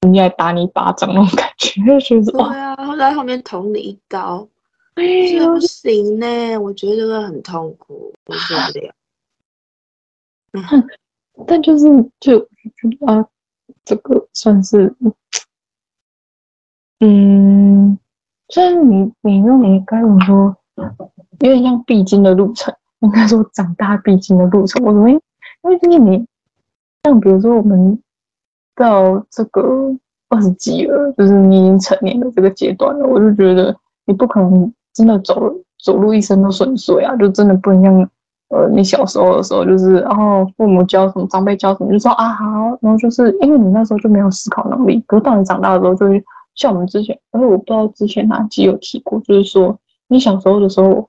[SPEAKER 4] 人家打你一巴掌那种感觉，就是
[SPEAKER 3] 对啊，后在后面捅你一刀。哎呦，不行呢！我觉得这个很痛苦，我受不了。
[SPEAKER 4] 嗯，但就是就啊，这个算是，嗯，虽然你你认为该怎么说，有点像必经的路程，应该说长大必经的路程。我怎么因为就是你，像比如说我们到这个二十几了，就是你已经成年的这个阶段了，我就觉得你不可能。真的走走路一生都顺遂啊，就真的不能像呃你小时候的时候，就是然后、哦、父母教什么，长辈教什么，就说啊好，然后就是因为你那时候就没有思考能力，可是到你长大的时候，就是像我们之前，因为我不知道之前哪集有提过，就是说你小时候的时候，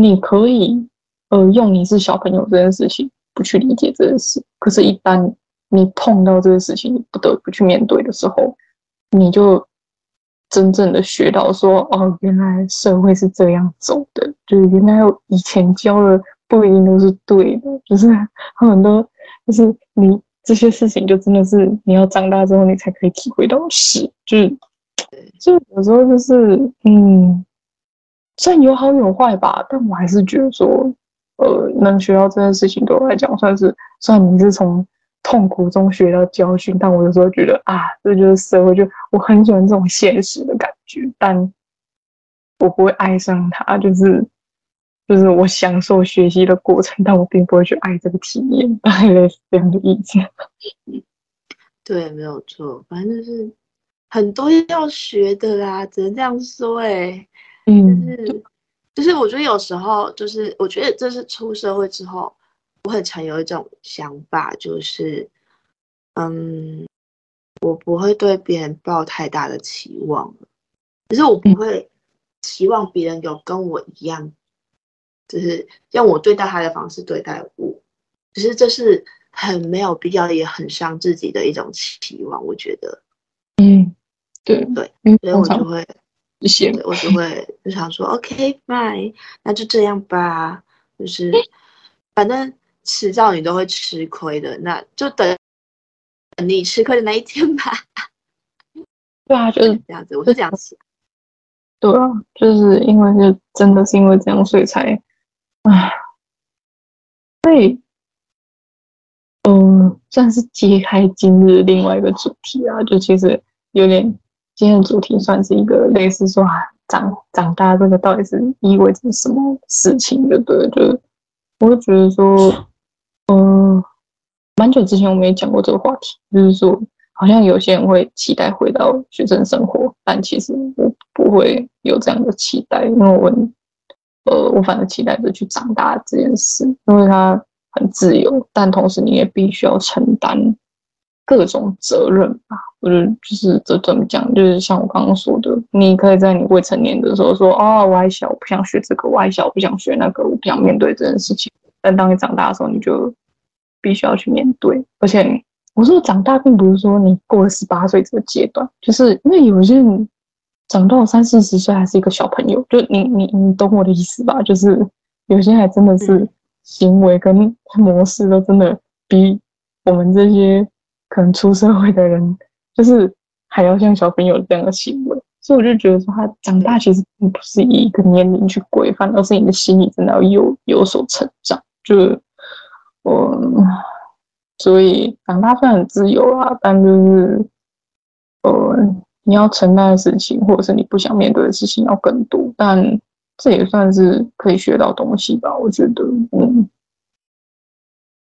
[SPEAKER 4] 你可以呃用你是小朋友这件事情不去理解这件事，可是，一旦你碰到这个事情，你不得不去面对的时候，你就。真正的学到说哦，原来社会是这样走的，就是原来有以前教了不一定都是对的，就是 很多就是你这些事情就真的是你要长大之后你才可以体会到的事，就是就有时候就是嗯，虽然有好有坏吧，但我还是觉得说呃，能学到这件事情对我来讲算是，算你是从。痛苦中学到教训，但我有时候觉得啊，这就是社会，就我很喜欢这种现实的感觉，但我不会爱上它，就是就是我享受学习的过程，但我并不会去爱这个体验，大概类似这样的意见。
[SPEAKER 3] 对，没有错，反正就是很多要学的啦，只能这样说哎、欸，嗯，就是就是我觉得有时候就是我觉得这是出社会之后。我很常有一种想法，就是，嗯，我不会对别人抱太大的期望，可是我不会期望别人有跟我一样，就是用我对待他的方式对待我，只是这是很没有必要，也很伤自己的一种期望。我觉得，
[SPEAKER 4] 嗯，对
[SPEAKER 3] 对，
[SPEAKER 4] 嗯、
[SPEAKER 3] 所以我就会，
[SPEAKER 4] 谢谢
[SPEAKER 3] 我就会 就想说，OK，fine，那就这样吧，就是反正迟早你都会吃亏的，那就等你吃亏的那一天吧。
[SPEAKER 4] 对啊，就是
[SPEAKER 3] 这样子，我是这样子。
[SPEAKER 4] 对啊，就是因为就真的是因为这样，所以才，唉，所以，嗯，算是揭开今日另外一个主题啊，就其实有点，今天的主题算是一个类似说啊长长大这个到底是意味着什么事情的，对，就我会觉得说，嗯，蛮久之前我们也讲过这个话题，就是说。好像有些人会期待回到学生生活，但其实我不会有这样的期待，因为我，呃，我反而期待着去长大这件事，因为它很自由，但同时你也必须要承担各种责任吧。我觉得就是这怎么讲，就是像我刚刚说的，你可以在你未成年的时候说，哦，我还小，我不想学这个，我还小，我不想学那个，我不想面对这件事情。但当你长大的时候，你就必须要去面对，而且。我说长大，并不是说你过了十八岁这个阶段，就是因为有些人长到三四十岁还是一个小朋友，就你你你懂我的意思吧？就是有些还真的是行为跟模式都真的比我们这些可能出社会的人，就是还要像小朋友这样的行为。所以我就觉得说，他长大其实并不是以一个年龄去规范，而是你的心理真的要有有所成长。就我。所以长大虽然很自由啊，但就是，呃，你要承担的事情，或者是你不想面对的事情要更多。但这也算是可以学到东西吧，我觉得。嗯，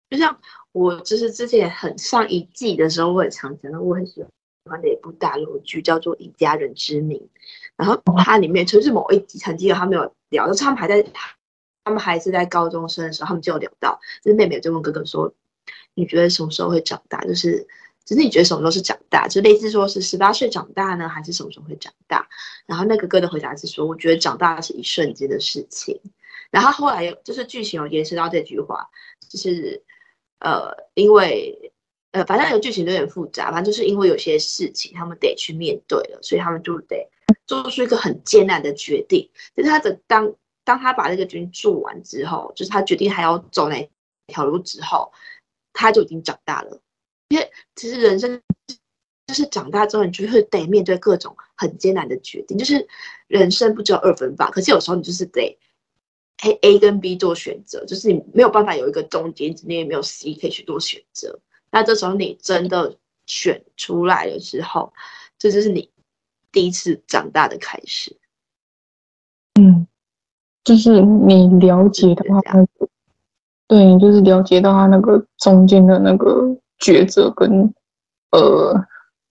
[SPEAKER 3] 就像我就是之前很上一季的时候，我也常讲到我很喜欢的一部大陆剧，叫做《以家人之名》。然后它里面就是某一集，曾经有他们有聊，就是他们还在，他们还是在高中生的时候，他们就有聊到，就是妹妹就问哥哥说。你觉得什么时候会长大？就是，只是你觉得什么时候是长大？就类似说是十八岁长大呢，还是什么时候会长大？然后那个哥的回答是说，我觉得长大是一瞬间的事情。然后后来就是剧情有延伸到这句话，就是呃，因为呃，反正有剧情有点复杂，反正就是因为有些事情他们得去面对了，所以他们就得做出一个很艰难的决定。就是他的当当他把这个决定做完之后，就是他决定还要走哪条路之后。他就已经长大了，因为其实人生就是长大之后，你就会得面对各种很艰难的决定。就是人生不只有二分法，可是有时候你就是得 A A 跟 B 做选择，就是你没有办法有一个中间值，你也没有 C 可以去做选择。那这时候你真的选出来了之后，这就是你第一次长大的开始。
[SPEAKER 4] 嗯，就是你了解的话。对，就是了解到他那个中间的那个抉择跟呃，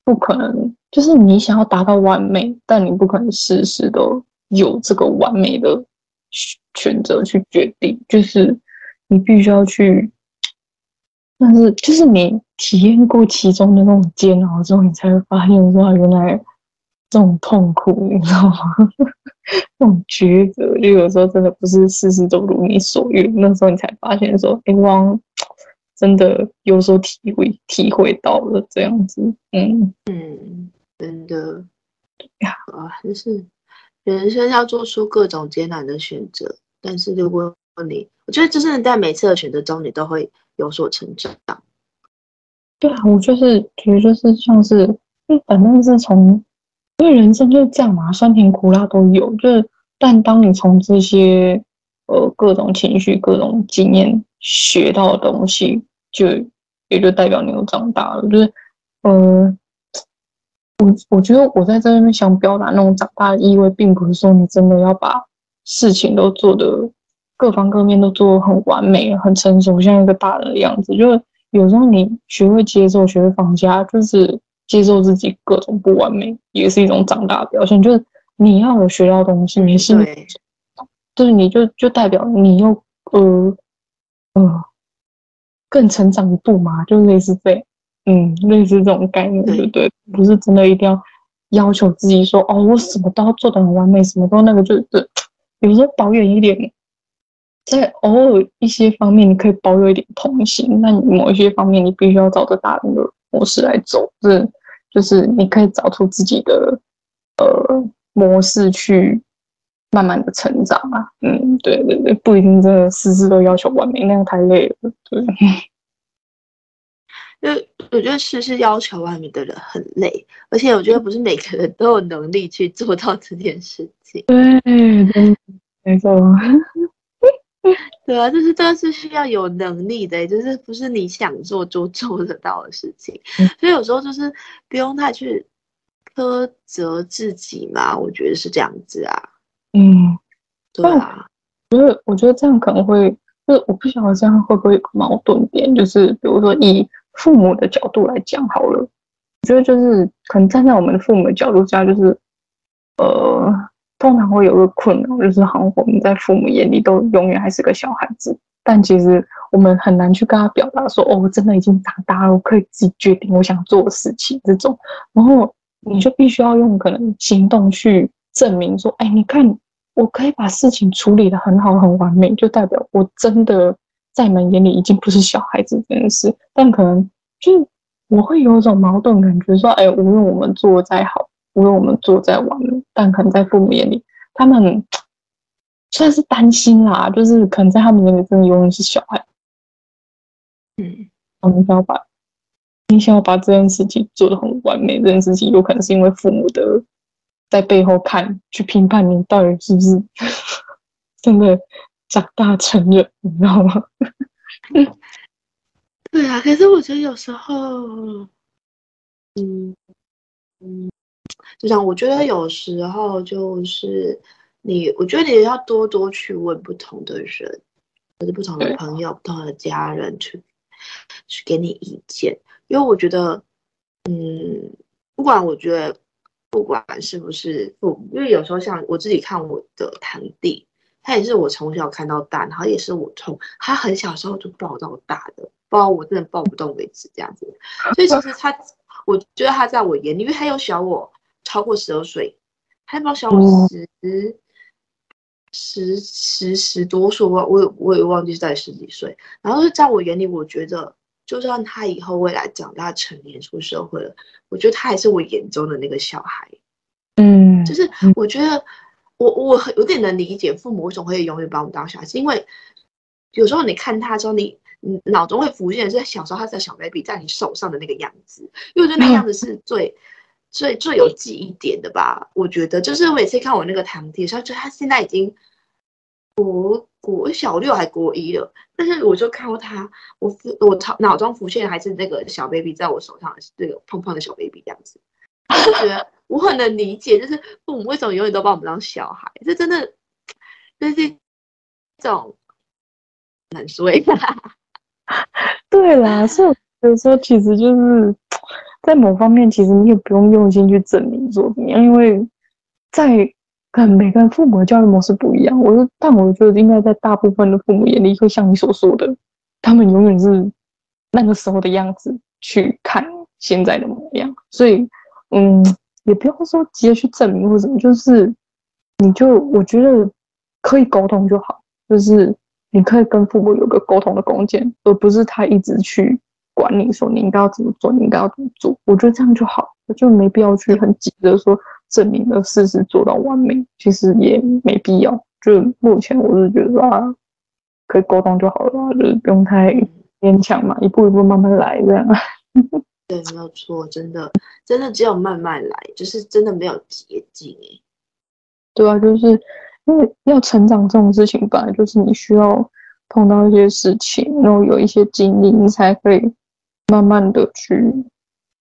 [SPEAKER 4] 不可能，就是你想要达到完美，但你不可能事事都有这个完美的选择去决定，就是你必须要去，但是就是你体验过其中的那种煎熬之后，你才会发现说原来这种痛苦，你知道吗？那种抉择，就有时候真的不是事事都如你所愿。那时候你才发现说，哎，汪真的有所体会，体会到了这样子。嗯
[SPEAKER 3] 嗯，真的呀啊，就是人生要做出各种艰难的选择，但是如果你，我觉得就是在每次的选择中，你都会有所成长。
[SPEAKER 4] 对啊，我就是觉得就是像是，因为反正是从。因为人生就是这样嘛，酸甜苦辣都有。就是，但当你从这些呃各种情绪、各种经验学到的东西，就也就代表你又长大了。就是，呃，我我觉得我在这边想表达那种长大的意味，并不是说你真的要把事情都做得各方各面都做得很完美、很成熟，像一个大人的样子。就是有时候你学会接受、学会放下，就是。接受自己各种不完美，也是一种长大的表现。就是你要有学到东西，你是，
[SPEAKER 3] 对
[SPEAKER 4] 就是你就就代表你又呃呃更成长一步嘛，就类似这样，嗯，类似这种概念，对不对？不是真的一定要要求自己说哦，我什么都要做的很完美，什么都那个就，就就有时候保有一点在偶尔一些方面，你可以保有一点童心，那你某一些方面，你必须要照着大人的模式来走，是就是你可以找出自己的呃模式去慢慢的成长啊。嗯，对对对，不一定真的事事都要求完美，那样太累了。对，
[SPEAKER 3] 就我觉得事事要求完美的人很累，而且我觉得不是每个人都有能力去做到这件事情。
[SPEAKER 4] 对，对没错。
[SPEAKER 3] 对啊，就是这个是需要有能力的，就是不是你想做就做得到的事情。嗯、所以有时候就是不用太去苛责自己嘛，我觉得是这样子啊。
[SPEAKER 4] 嗯，
[SPEAKER 3] 对啊。
[SPEAKER 4] 我觉得，我觉得这样可能会，就是我不晓得这样会不会有个矛盾点，就是比如说以父母的角度来讲好了，我觉得就是可能站在我们的父母的角度下，就是呃。通常会有个困扰，就是好像我们在父母眼里都永远还是个小孩子，但其实我们很难去跟他表达说，哦，我真的已经长大了，我可以自己决定我想做的事情这种。然后你就必须要用可能行动去证明说，哎，你看，我可以把事情处理的很好很完美，就代表我真的在你们眼里已经不是小孩子这件事。但可能就我会有一种矛盾感觉，说，哎，无论我们做得再好。无论我们做再完美，但可能在父母眼里，他们算是担心啦，就是可能在他们眼里，真的永远是小孩。
[SPEAKER 3] 嗯，
[SPEAKER 4] 我们想要把，你想要把这件事情做得很完美，这件事情有可能是因为父母的在背后看，去评判你到底是不是 真的长大成人，你知道吗？
[SPEAKER 3] 对啊，可是我觉得有时候，嗯嗯。就像我觉得有时候就是你，我觉得你要多多去问不同的人，或者不同的朋友、不同的家人去去给你意见，因为我觉得，嗯，不管我觉得不管是不是父母，因为有时候像我自己看我的堂弟，他也是我从小看到大，然后也是我从他很小时候就抱到大的，抱我真的抱不动为止这样子，所以其实他，我觉得他在我眼里，因为他又小我。超过十二岁，他要小我十、嗯、十十十多岁，我我我也忘记是在十几岁。然后是在我眼里，我觉得就算他以后未来长大成年出社会了，我觉得他还是我眼中的那个小孩。
[SPEAKER 4] 嗯，
[SPEAKER 3] 就是我觉得我我有点能理解父母为什么会永远把我们当小孩，是因为有时候你看他之后，你你脑中会浮现的是小时候他在小 baby 在你手上的那个样子，因为我觉得那样子是最。嗯最最有记忆点的吧，我觉得就是我每次看我那个堂弟，他就他现在已经国国小六还国一了，但是我就看过他，我我脑脑中浮现还是那个小 baby 在我手上，这个胖胖的小 baby 这样子，我觉得我很能理解，就是父母为什么永远都把我们当小孩，这真的就是这种难说。
[SPEAKER 4] 对啦，所以有时候其实就是。在某方面，其实你也不用用心去证明说怎么样，因为在跟每个人父母的教育模式不一样。我，但我觉得应该在大部分的父母眼里，会像你所说的，他们永远是那个时候的样子去看现在的模样。所以，嗯，也不用说急着去证明或什么，就是你就我觉得可以沟通就好，就是你可以跟父母有个沟通的空间，而不是他一直去。管你说你应该要怎么做，你应该要怎么做，我觉得这样就好，我就没必要去很急着说证明的事实做到完美，其实也没必要。就目前我是觉得啊，可以沟通就好了，就是不用太勉强嘛，一步一步慢慢来这样。
[SPEAKER 3] 对，没有错，真的，真的只有慢慢来，就是真的没有捷径。
[SPEAKER 4] 对啊，就是因为要成长这种事情，本来就是你需要碰到一些事情，然后有一些经历，你才可以。慢慢的去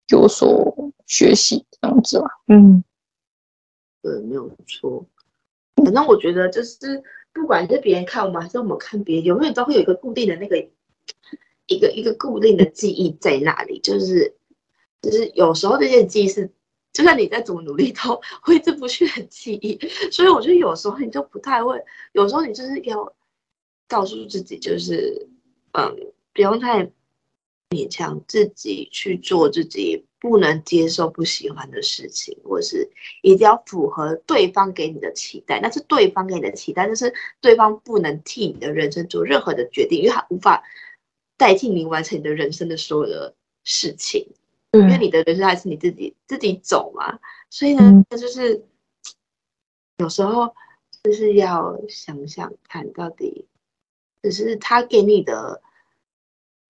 [SPEAKER 4] 有所学习，这样子吧。嗯，
[SPEAKER 3] 对，没有错。反正我觉得，就是不管是别人看我们，还是我们看别人，永远都会有一个固定的那个一个一个固定的记忆在那里。就是就是有时候这些记忆是，就算你再怎么努力，都挥之不去的记忆。所以我觉得有时候你就不太会，有时候你就是要告诉自己，就是嗯，不用太。勉强自己去做自己不能接受不喜欢的事情，或是一定要符合对方给你的期待。那是对方给你的期待，就是对方不能替你的人生做任何的决定，因为他无法代替你完成你的人生的所有的事情。嗯、因为你的人生还是你自己自己走嘛。所以呢，那、嗯、就是有时候就是要想想看到底，只是他给你的，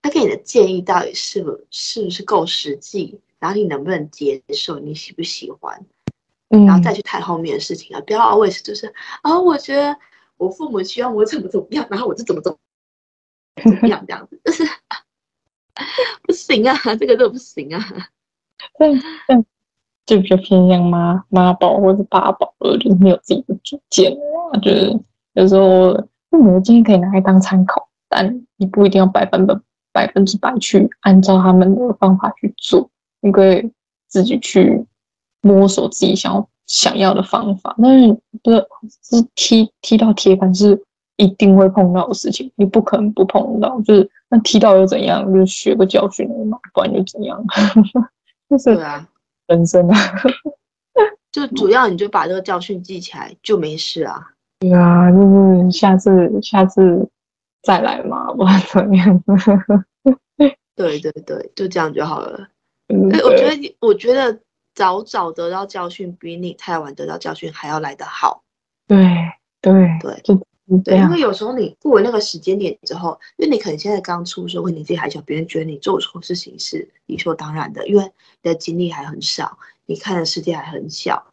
[SPEAKER 3] 他给你的建议到底是不是不是够实际？然后你能不能接受？你喜不喜欢？嗯，然后再去谈后面的事情啊！不要 always 就是啊、哦，我觉得我父母希望我怎么怎么样，然后我就怎么怎么怎么样这样子，就是 不行啊，这个都不行啊。
[SPEAKER 4] 就比较偏向妈妈宝或者爸宝了，就是没有自己的主见啊。就是有时候父母的建议可以拿来当参考，但你不一定要百分百百分之百去按照他们的方法去做。你可以自己去摸索自己想要想要的方法，但是不是是踢踢到铁板是一定会碰到的事情，你不可能不碰到。就是那踢到又怎样？就是学个教训嘛，不然就怎样？就是啊，人生啊，
[SPEAKER 3] 就主要你就把这个教训记起来就没事啊。
[SPEAKER 4] 对啊，就是下次下次再来嘛，不然怎么
[SPEAKER 3] 样？对对对，就这样就好了。哎，我觉得，我觉得早早得到教训，比你太晚得到教训还要来得好。
[SPEAKER 4] 对对对，就
[SPEAKER 3] 对，因为有时候你过了那个时间点之后，因为你可能现在刚出社会，你自己还小，别人觉得你做错事情是理所当然的，因为你的经历还很少，你看的世界还很小。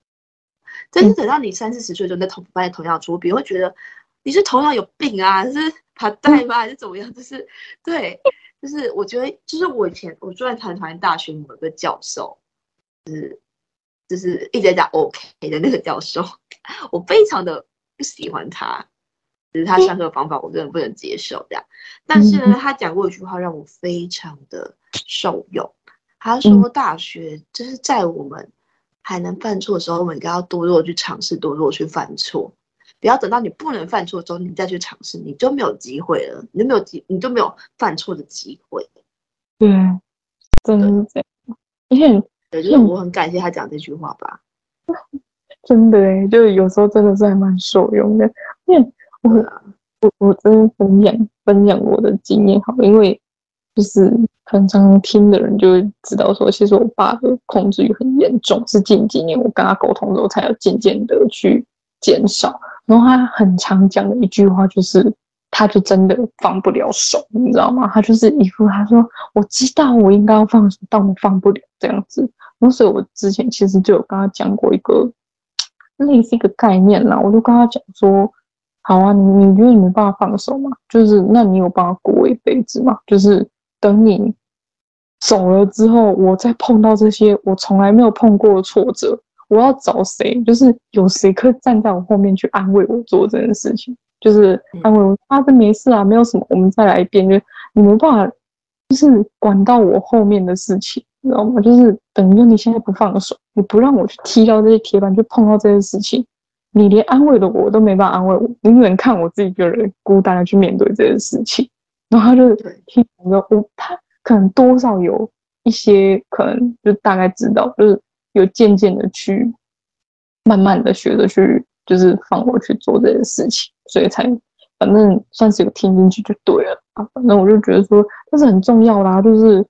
[SPEAKER 3] 但是等到你三四十岁的时候，在同班的同样出，别人会觉得你是头脑有病啊，是 怕带吗，还是怎么样？就是对。就是我觉得，就是我以前我住在台湾大学某个教授，就是就是一直在讲 OK 的那个教授，我非常的不喜欢他，就是他上课方法我真的不能接受这样。但是呢，他讲过一句话让我非常的受用，他说大学就是在我们还能犯错的时候，我们应该要多多去尝试，多多去犯错。不要等到你不能犯错之后，你再去尝试，你就没有机会了，你就没有机，你就没有犯错的机会。
[SPEAKER 4] 对，真的是这样。而且，
[SPEAKER 3] 对，就是我很感谢他讲这句话吧。
[SPEAKER 4] 真的诶，就是有时候真的是还蛮受用的。因为我，啊、我，我真的分享分享我的经验好，因为就是可能常常听的人就会知道说，其实我爸的控制欲很严重，是近几年我跟他沟通之后，才要渐渐的去减少。然后他很常讲的一句话就是，他就真的放不了手，你知道吗？他就是一副他说我知道我应该要放手，但我放不了这样子。然后所以我之前其实就有跟他讲过一个类似一个概念啦，我就跟他讲说，好啊，你你觉得你没办法放手吗？就是那你有办法过一辈子吗？就是等你走了之后，我再碰到这些我从来没有碰过的挫折。我要找谁？就是有谁可以站在我后面去安慰我做这件事情，就是安慰我，啊，这没事啊，没有什么，我们再来一遍。就你没办法，就是管到我后面的事情，你知道吗？就是等于说你现在不放手，你不让我去踢到这些铁板，去碰到这些事情，你连安慰的我都没办法安慰我，你只能看我自己一个人孤单的去面对这些事情。然后他就听我，我他可能多少有一些可能，就大概知道，就是。有渐渐的去，慢慢的学着去，就是放我去做这些事情，所以才反正算是有听进去就对了啊。反正我就觉得说，这是很重要啦。就是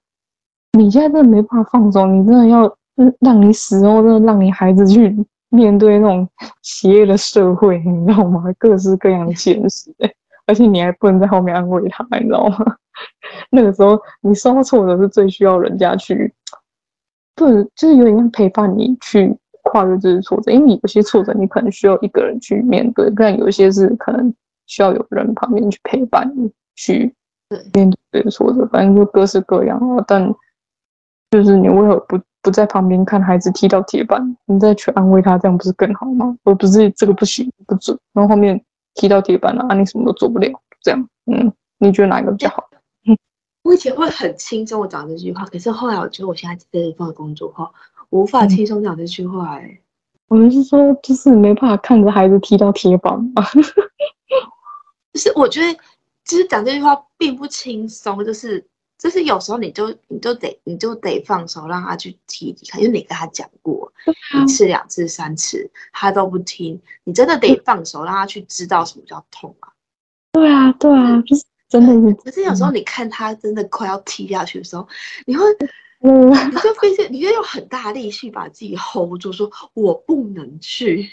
[SPEAKER 4] 你现在真的没办法放手，你真的要让你死后，真的让你孩子去面对那种 邪恶的社会，你知道吗？各式各样的现实，而且你还不能在后面安慰他，你知道吗？那个时候你受到挫折是最需要人家去。对，就是有点像陪伴你去跨越这些挫折，因为你有些挫折你可能需要一个人去面对，但有一些是可能需要有人旁边去陪伴你去面对挫折，反正就各式各样啊。但就是你为何不不在旁边看孩子踢到铁板，你再去安慰他，这样不是更好吗？而不是这个不行不准，然后后面踢到铁板了啊，你什么都做不了，这样，嗯，你觉得哪一个比较好？
[SPEAKER 3] 我以前会很轻松的讲这句话，可是后来我觉得我现在在这份工作后，我无法轻松讲这句话、欸。哎，
[SPEAKER 4] 我们是说，就是没办法看着孩子踢到铁板嘛。
[SPEAKER 3] 就是我觉得，其实讲这句话并不轻松，就是就是有时候你就你就得你就得放手让他去提提看，因为你跟他讲过一次两次三次，他都不听，你真的得放手让他去知道什么叫痛啊！
[SPEAKER 4] 对啊，对啊，就是真的是。
[SPEAKER 3] 可是有时候你看他真的快要踢下去的时候，你会，嗯，你就发现你就用很大力气把自己 hold 住，说我不能去。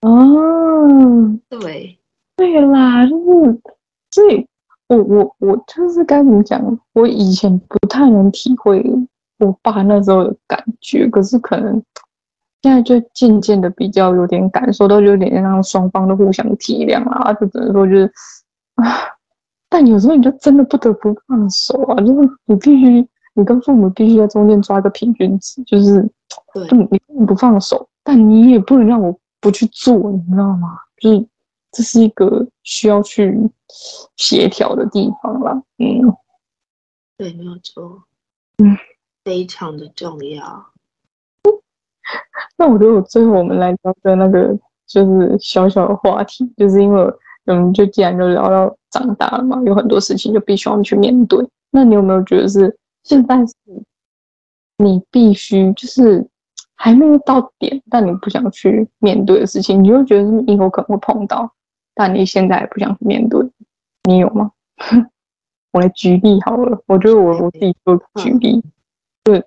[SPEAKER 4] 哦，
[SPEAKER 3] 对，
[SPEAKER 4] 对啦，就是，所以我我我就是该怎么讲？我以前不太能体会我爸那时候的感觉，可是可能现在就渐渐的比较有点感受到，有点让双方都互相体谅啊，就只能说就是啊，但有时候你就真的不得不放手啊，就是你必须，你跟父母必须在中间抓个平均值，就是
[SPEAKER 3] 对，
[SPEAKER 4] 你不能不放手，但你也不能让我。不去做，你知道吗？就是这是一个需要去协调的地方啦。嗯，
[SPEAKER 3] 对，没有错。
[SPEAKER 4] 嗯，
[SPEAKER 3] 非常的重要。
[SPEAKER 4] 那我觉得，我最后我们来聊的那个就是小小的话题，就是因为我们，就既然就聊到长大了嘛，有很多事情就必须要去面对。那你有没有觉得是现在是你必须就是？还没有到点，但你不想去面对的事情，你就觉得以后可能会碰到，但你现在不想去面对，你有吗？我来举例好了，我觉得我我自己做举例，对，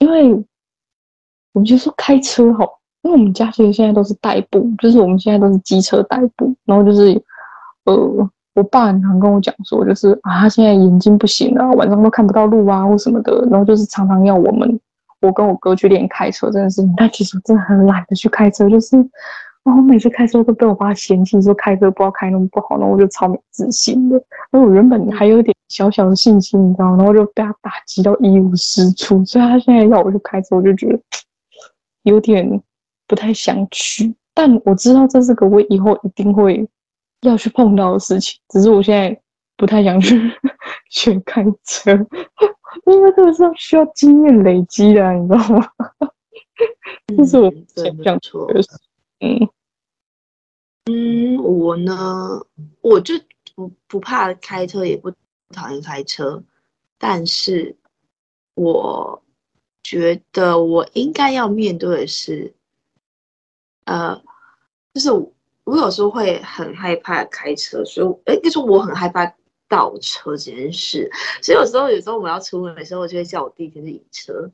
[SPEAKER 4] 因为我们就说开车哈，因为我们家其实现在都是代步，就是我们现在都是机车代步，然后就是呃，我爸很常跟我讲说，就是啊，他现在眼睛不行了，晚上都看不到路啊或什么的，然后就是常常要我们。我跟我哥去练开车，真的是，但其实我真的很懒得去开车，就是，然后我每次开车都被我爸嫌弃，说开车不知道开那么不好，然后我就超没自信的。然后我原本还有点小小的信心，你知道，然后就被他打击到一无是处。所以他现在要我去开车，我就觉得有点不太想去。但我知道这是个我以后一定会要去碰到的事情，只是我现在不太想去 学开车。因为这个是需要经验累积的，你知道吗？这是我想象出来的。嗯
[SPEAKER 3] 嗯，我呢，我就不不怕开车，也不讨厌开车，但是我觉得我应该要面对的是，呃，就是我有时候会很害怕开车，所以，哎，就是我很害怕。倒车这件事，所以有时候有时候我们要出门的时候，我就会叫我弟先去引车，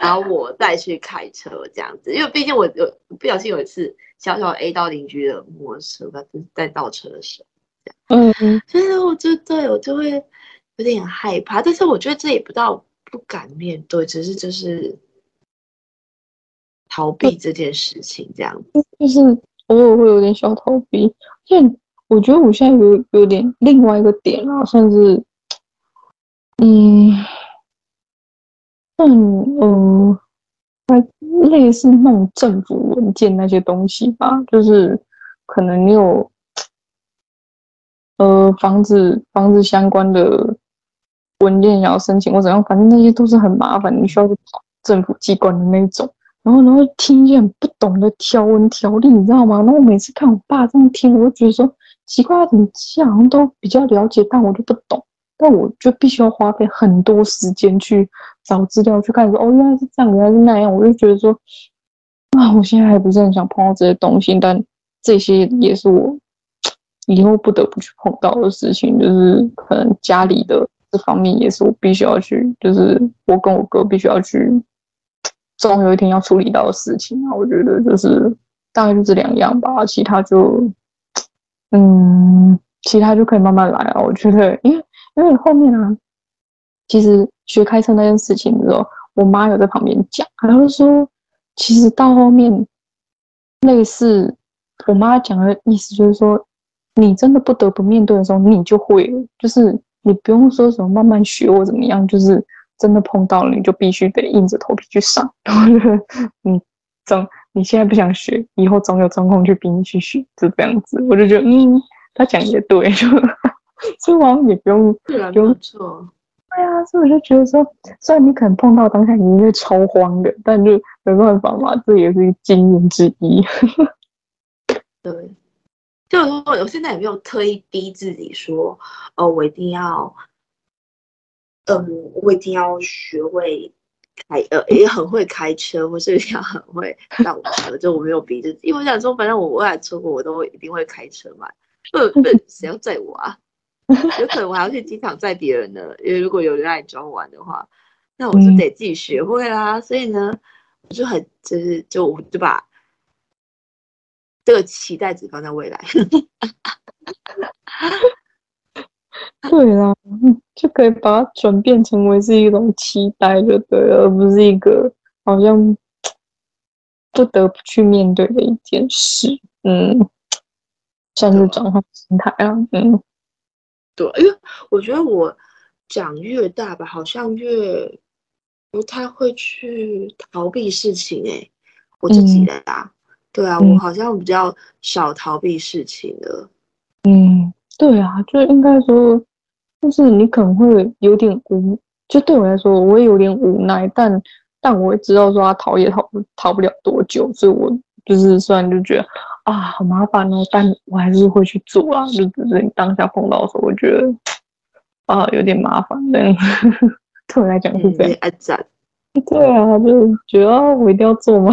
[SPEAKER 3] 然后我再去开车这样子。因为毕竟我有不小心有一次小小 A 到邻居的摩托车，在在倒车的时候，
[SPEAKER 4] 嗯嗯，
[SPEAKER 3] 所以我就对我就会有点害怕，但是我觉得这也不到不敢面对，只是就是逃避这件事情这样子，
[SPEAKER 4] 就是偶尔会有点小逃避，现我觉得我现在有有点另外一个点啊，算是，嗯，嗯嗯，类似那种政府文件那些东西吧，就是可能你有，呃，房子房子相关的文件要申请或怎样，反正那些都是很麻烦，你需要去跑政府机关的那种。然后，然后听见不懂的条文条例，你知道吗？然后我每次看我爸这样听，我就觉得说。奇怪，怎么这样好像都比较了解，但我就不懂，但我就必须要花费很多时间去找资料，去看说哦，原来是这样，原来是那样，我就觉得说，啊，我现在还不是很想碰到这些东西，但这些也是我以后不得不去碰到的事情，就是可能家里的这方面也是我必须要去，就是我跟我哥必须要去，总有一天要处理到的事情啊。我觉得就是大概就这两样吧，其他就。嗯，其他就可以慢慢来啊。我觉得，因为因为后面啊，其实学开车那件事情的时候，我妈有在旁边讲，她就说，其实到后面，类似我妈讲的意思就是说，你真的不得不面对的时候，你就会，就是你不用说什么慢慢学或怎么样，就是真的碰到了，你就必须得硬着头皮去上。我觉得，嗯，总。你现在不想学，以后总有中空去逼你去学，就这样子。我就觉得，嗯，他讲也对，就所以好像也不用，不用
[SPEAKER 3] 错。
[SPEAKER 4] 对啊，所以我就觉得说，虽然你可能碰到当下你应该超慌的，但就没办法嘛，这也是一个经验之一。
[SPEAKER 3] 对，就说我现在也没有特意逼自己说，哦，我一定要嗯，我一定要学会开，呃，也很会开车，或是要很会倒车，就我没有逼着，因为我想说，反正我未来出国我都一定会开车嘛，不不，谁要载我啊？有可能我还要去机场载别人呢，因为如果有人来找我玩的话，那我就得自己学会啦。嗯、所以呢，我就很就是就我就把这个期待值放在未来。
[SPEAKER 4] 对啦，就可以把它转变成为是一种期待，就对了，而不是一个好像不得不去面对的一件事。嗯，算是转换心态啊。嗯。
[SPEAKER 3] 对，因为我觉得我长越大吧，好像越不太会去逃避事情。哎，我自己的啊，嗯、对啊，我好像比较少逃避事情的。
[SPEAKER 4] 嗯，对啊，就应该说，就是你可能会有点无，就对我来说，我也有点无奈，但但我也知道说他逃也逃不逃不了多久，所以我就是虽然就觉得。啊，好麻烦哦！但我还是会去做啊，就只是你当下碰到的时候，我觉得啊有点麻烦。但 对我来讲是这样。对啊，就觉得我一定要做嘛。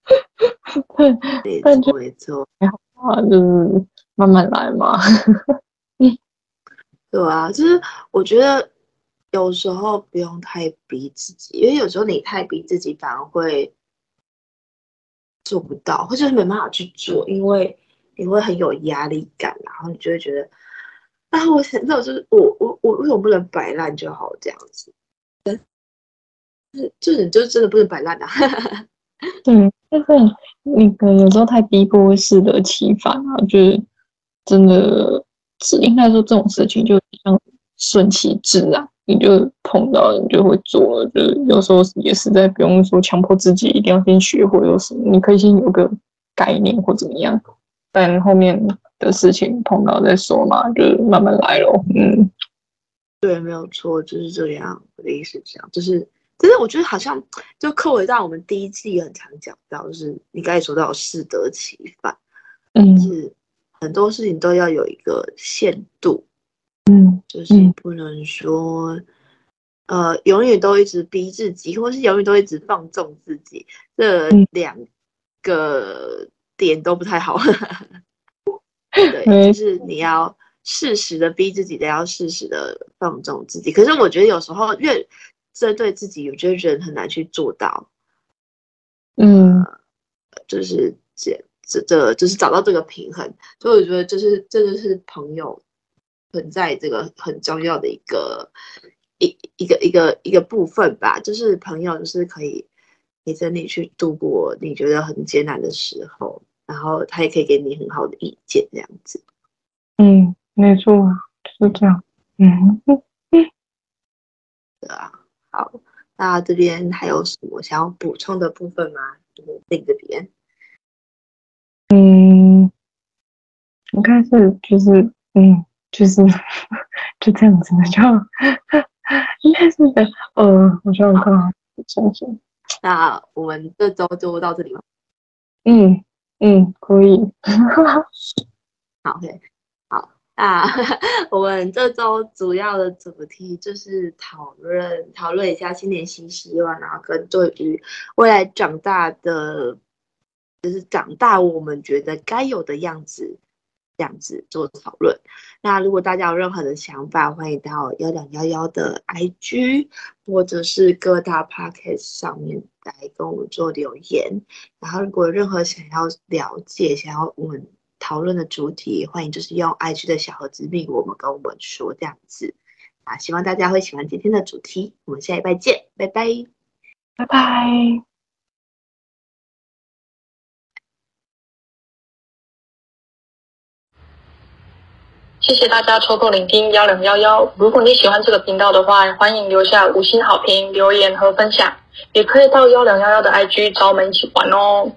[SPEAKER 4] 对，但就没错。还好啊，就是慢慢来嘛。
[SPEAKER 3] 对啊，就是我觉得有时候不用太逼自己，因为有时候你太逼自己，反而会。做不到，或者是没办法去做，因为你会很有压力感，然后你就会觉得啊，我现在就是我我我为什么不能摆烂就好这样子？就是就是你就真的不能摆烂啊！
[SPEAKER 4] 对，就是那个有时候太逼迫式的期盼啊，就是真的是应该说这种事情就像顺其自然。你就碰到，你就会做了。就是有时候也实在不用说强迫自己一定要先学会，有什么你可以先有个概念或怎么样，但后面的事情碰到再说嘛，就慢慢来咯。嗯，
[SPEAKER 3] 对，没有错，就是这样。我的意思是这样，就是，其实我觉得好像就扣回到我们第一季很常讲到，就是你刚才说到适得其反，嗯，就是很多事情都要有一个限度。
[SPEAKER 4] 嗯，
[SPEAKER 3] 就是不能说，嗯、呃，永远都一直逼自己，或是永远都一直放纵自己，这两个点都不太好。对，就是你要适时的逼自己，也要适时的放纵自己。可是我觉得有时候越针对自己，我觉得人很难去做到。
[SPEAKER 4] 嗯，
[SPEAKER 3] 呃、就是这这这，就是找到这个平衡。所以我觉得，就是这就是朋友。存在这个很重要的一个一一个一个一个部分吧，就是朋友就是可以陪着你去度过你觉得很艰难的时候，然后他也可以给你很好的意见，这样子。
[SPEAKER 4] 嗯，没错，是这样。嗯嗯嗯，
[SPEAKER 3] 对啊。好，那这边还有什么想要补充的部分吗？就是另这边。
[SPEAKER 4] 嗯，应该是就是嗯。就是 就这样子的，就应该是的。呃，我觉得我刚好重新。
[SPEAKER 3] 那我们这周就到这里吧？
[SPEAKER 4] 嗯嗯，可以。
[SPEAKER 3] 好，OK，好。那 我们这周主要的主题就是讨论讨论一下新年新希望，然后跟对于未来长大的，就是长大我们觉得该有的样子。这样子做讨论。那如果大家有任何的想法，欢迎到幺两幺幺的 IG 或者是各大 Podcast 上面来跟我们做留言。然后，如果有任何想要了解、想要我们讨论的主题，欢迎就是用 IG 的小盒子命我们跟我们说这样子。啊，希望大家会喜欢今天的主题。我们下礼拜见，拜拜，
[SPEAKER 4] 拜拜。
[SPEAKER 1] 谢谢大家抽空聆听幺零幺幺。如果你喜欢这个频道的话，欢迎留下五星好评、留言和分享，也可以到幺零幺幺的 IG 找我们一起玩哦。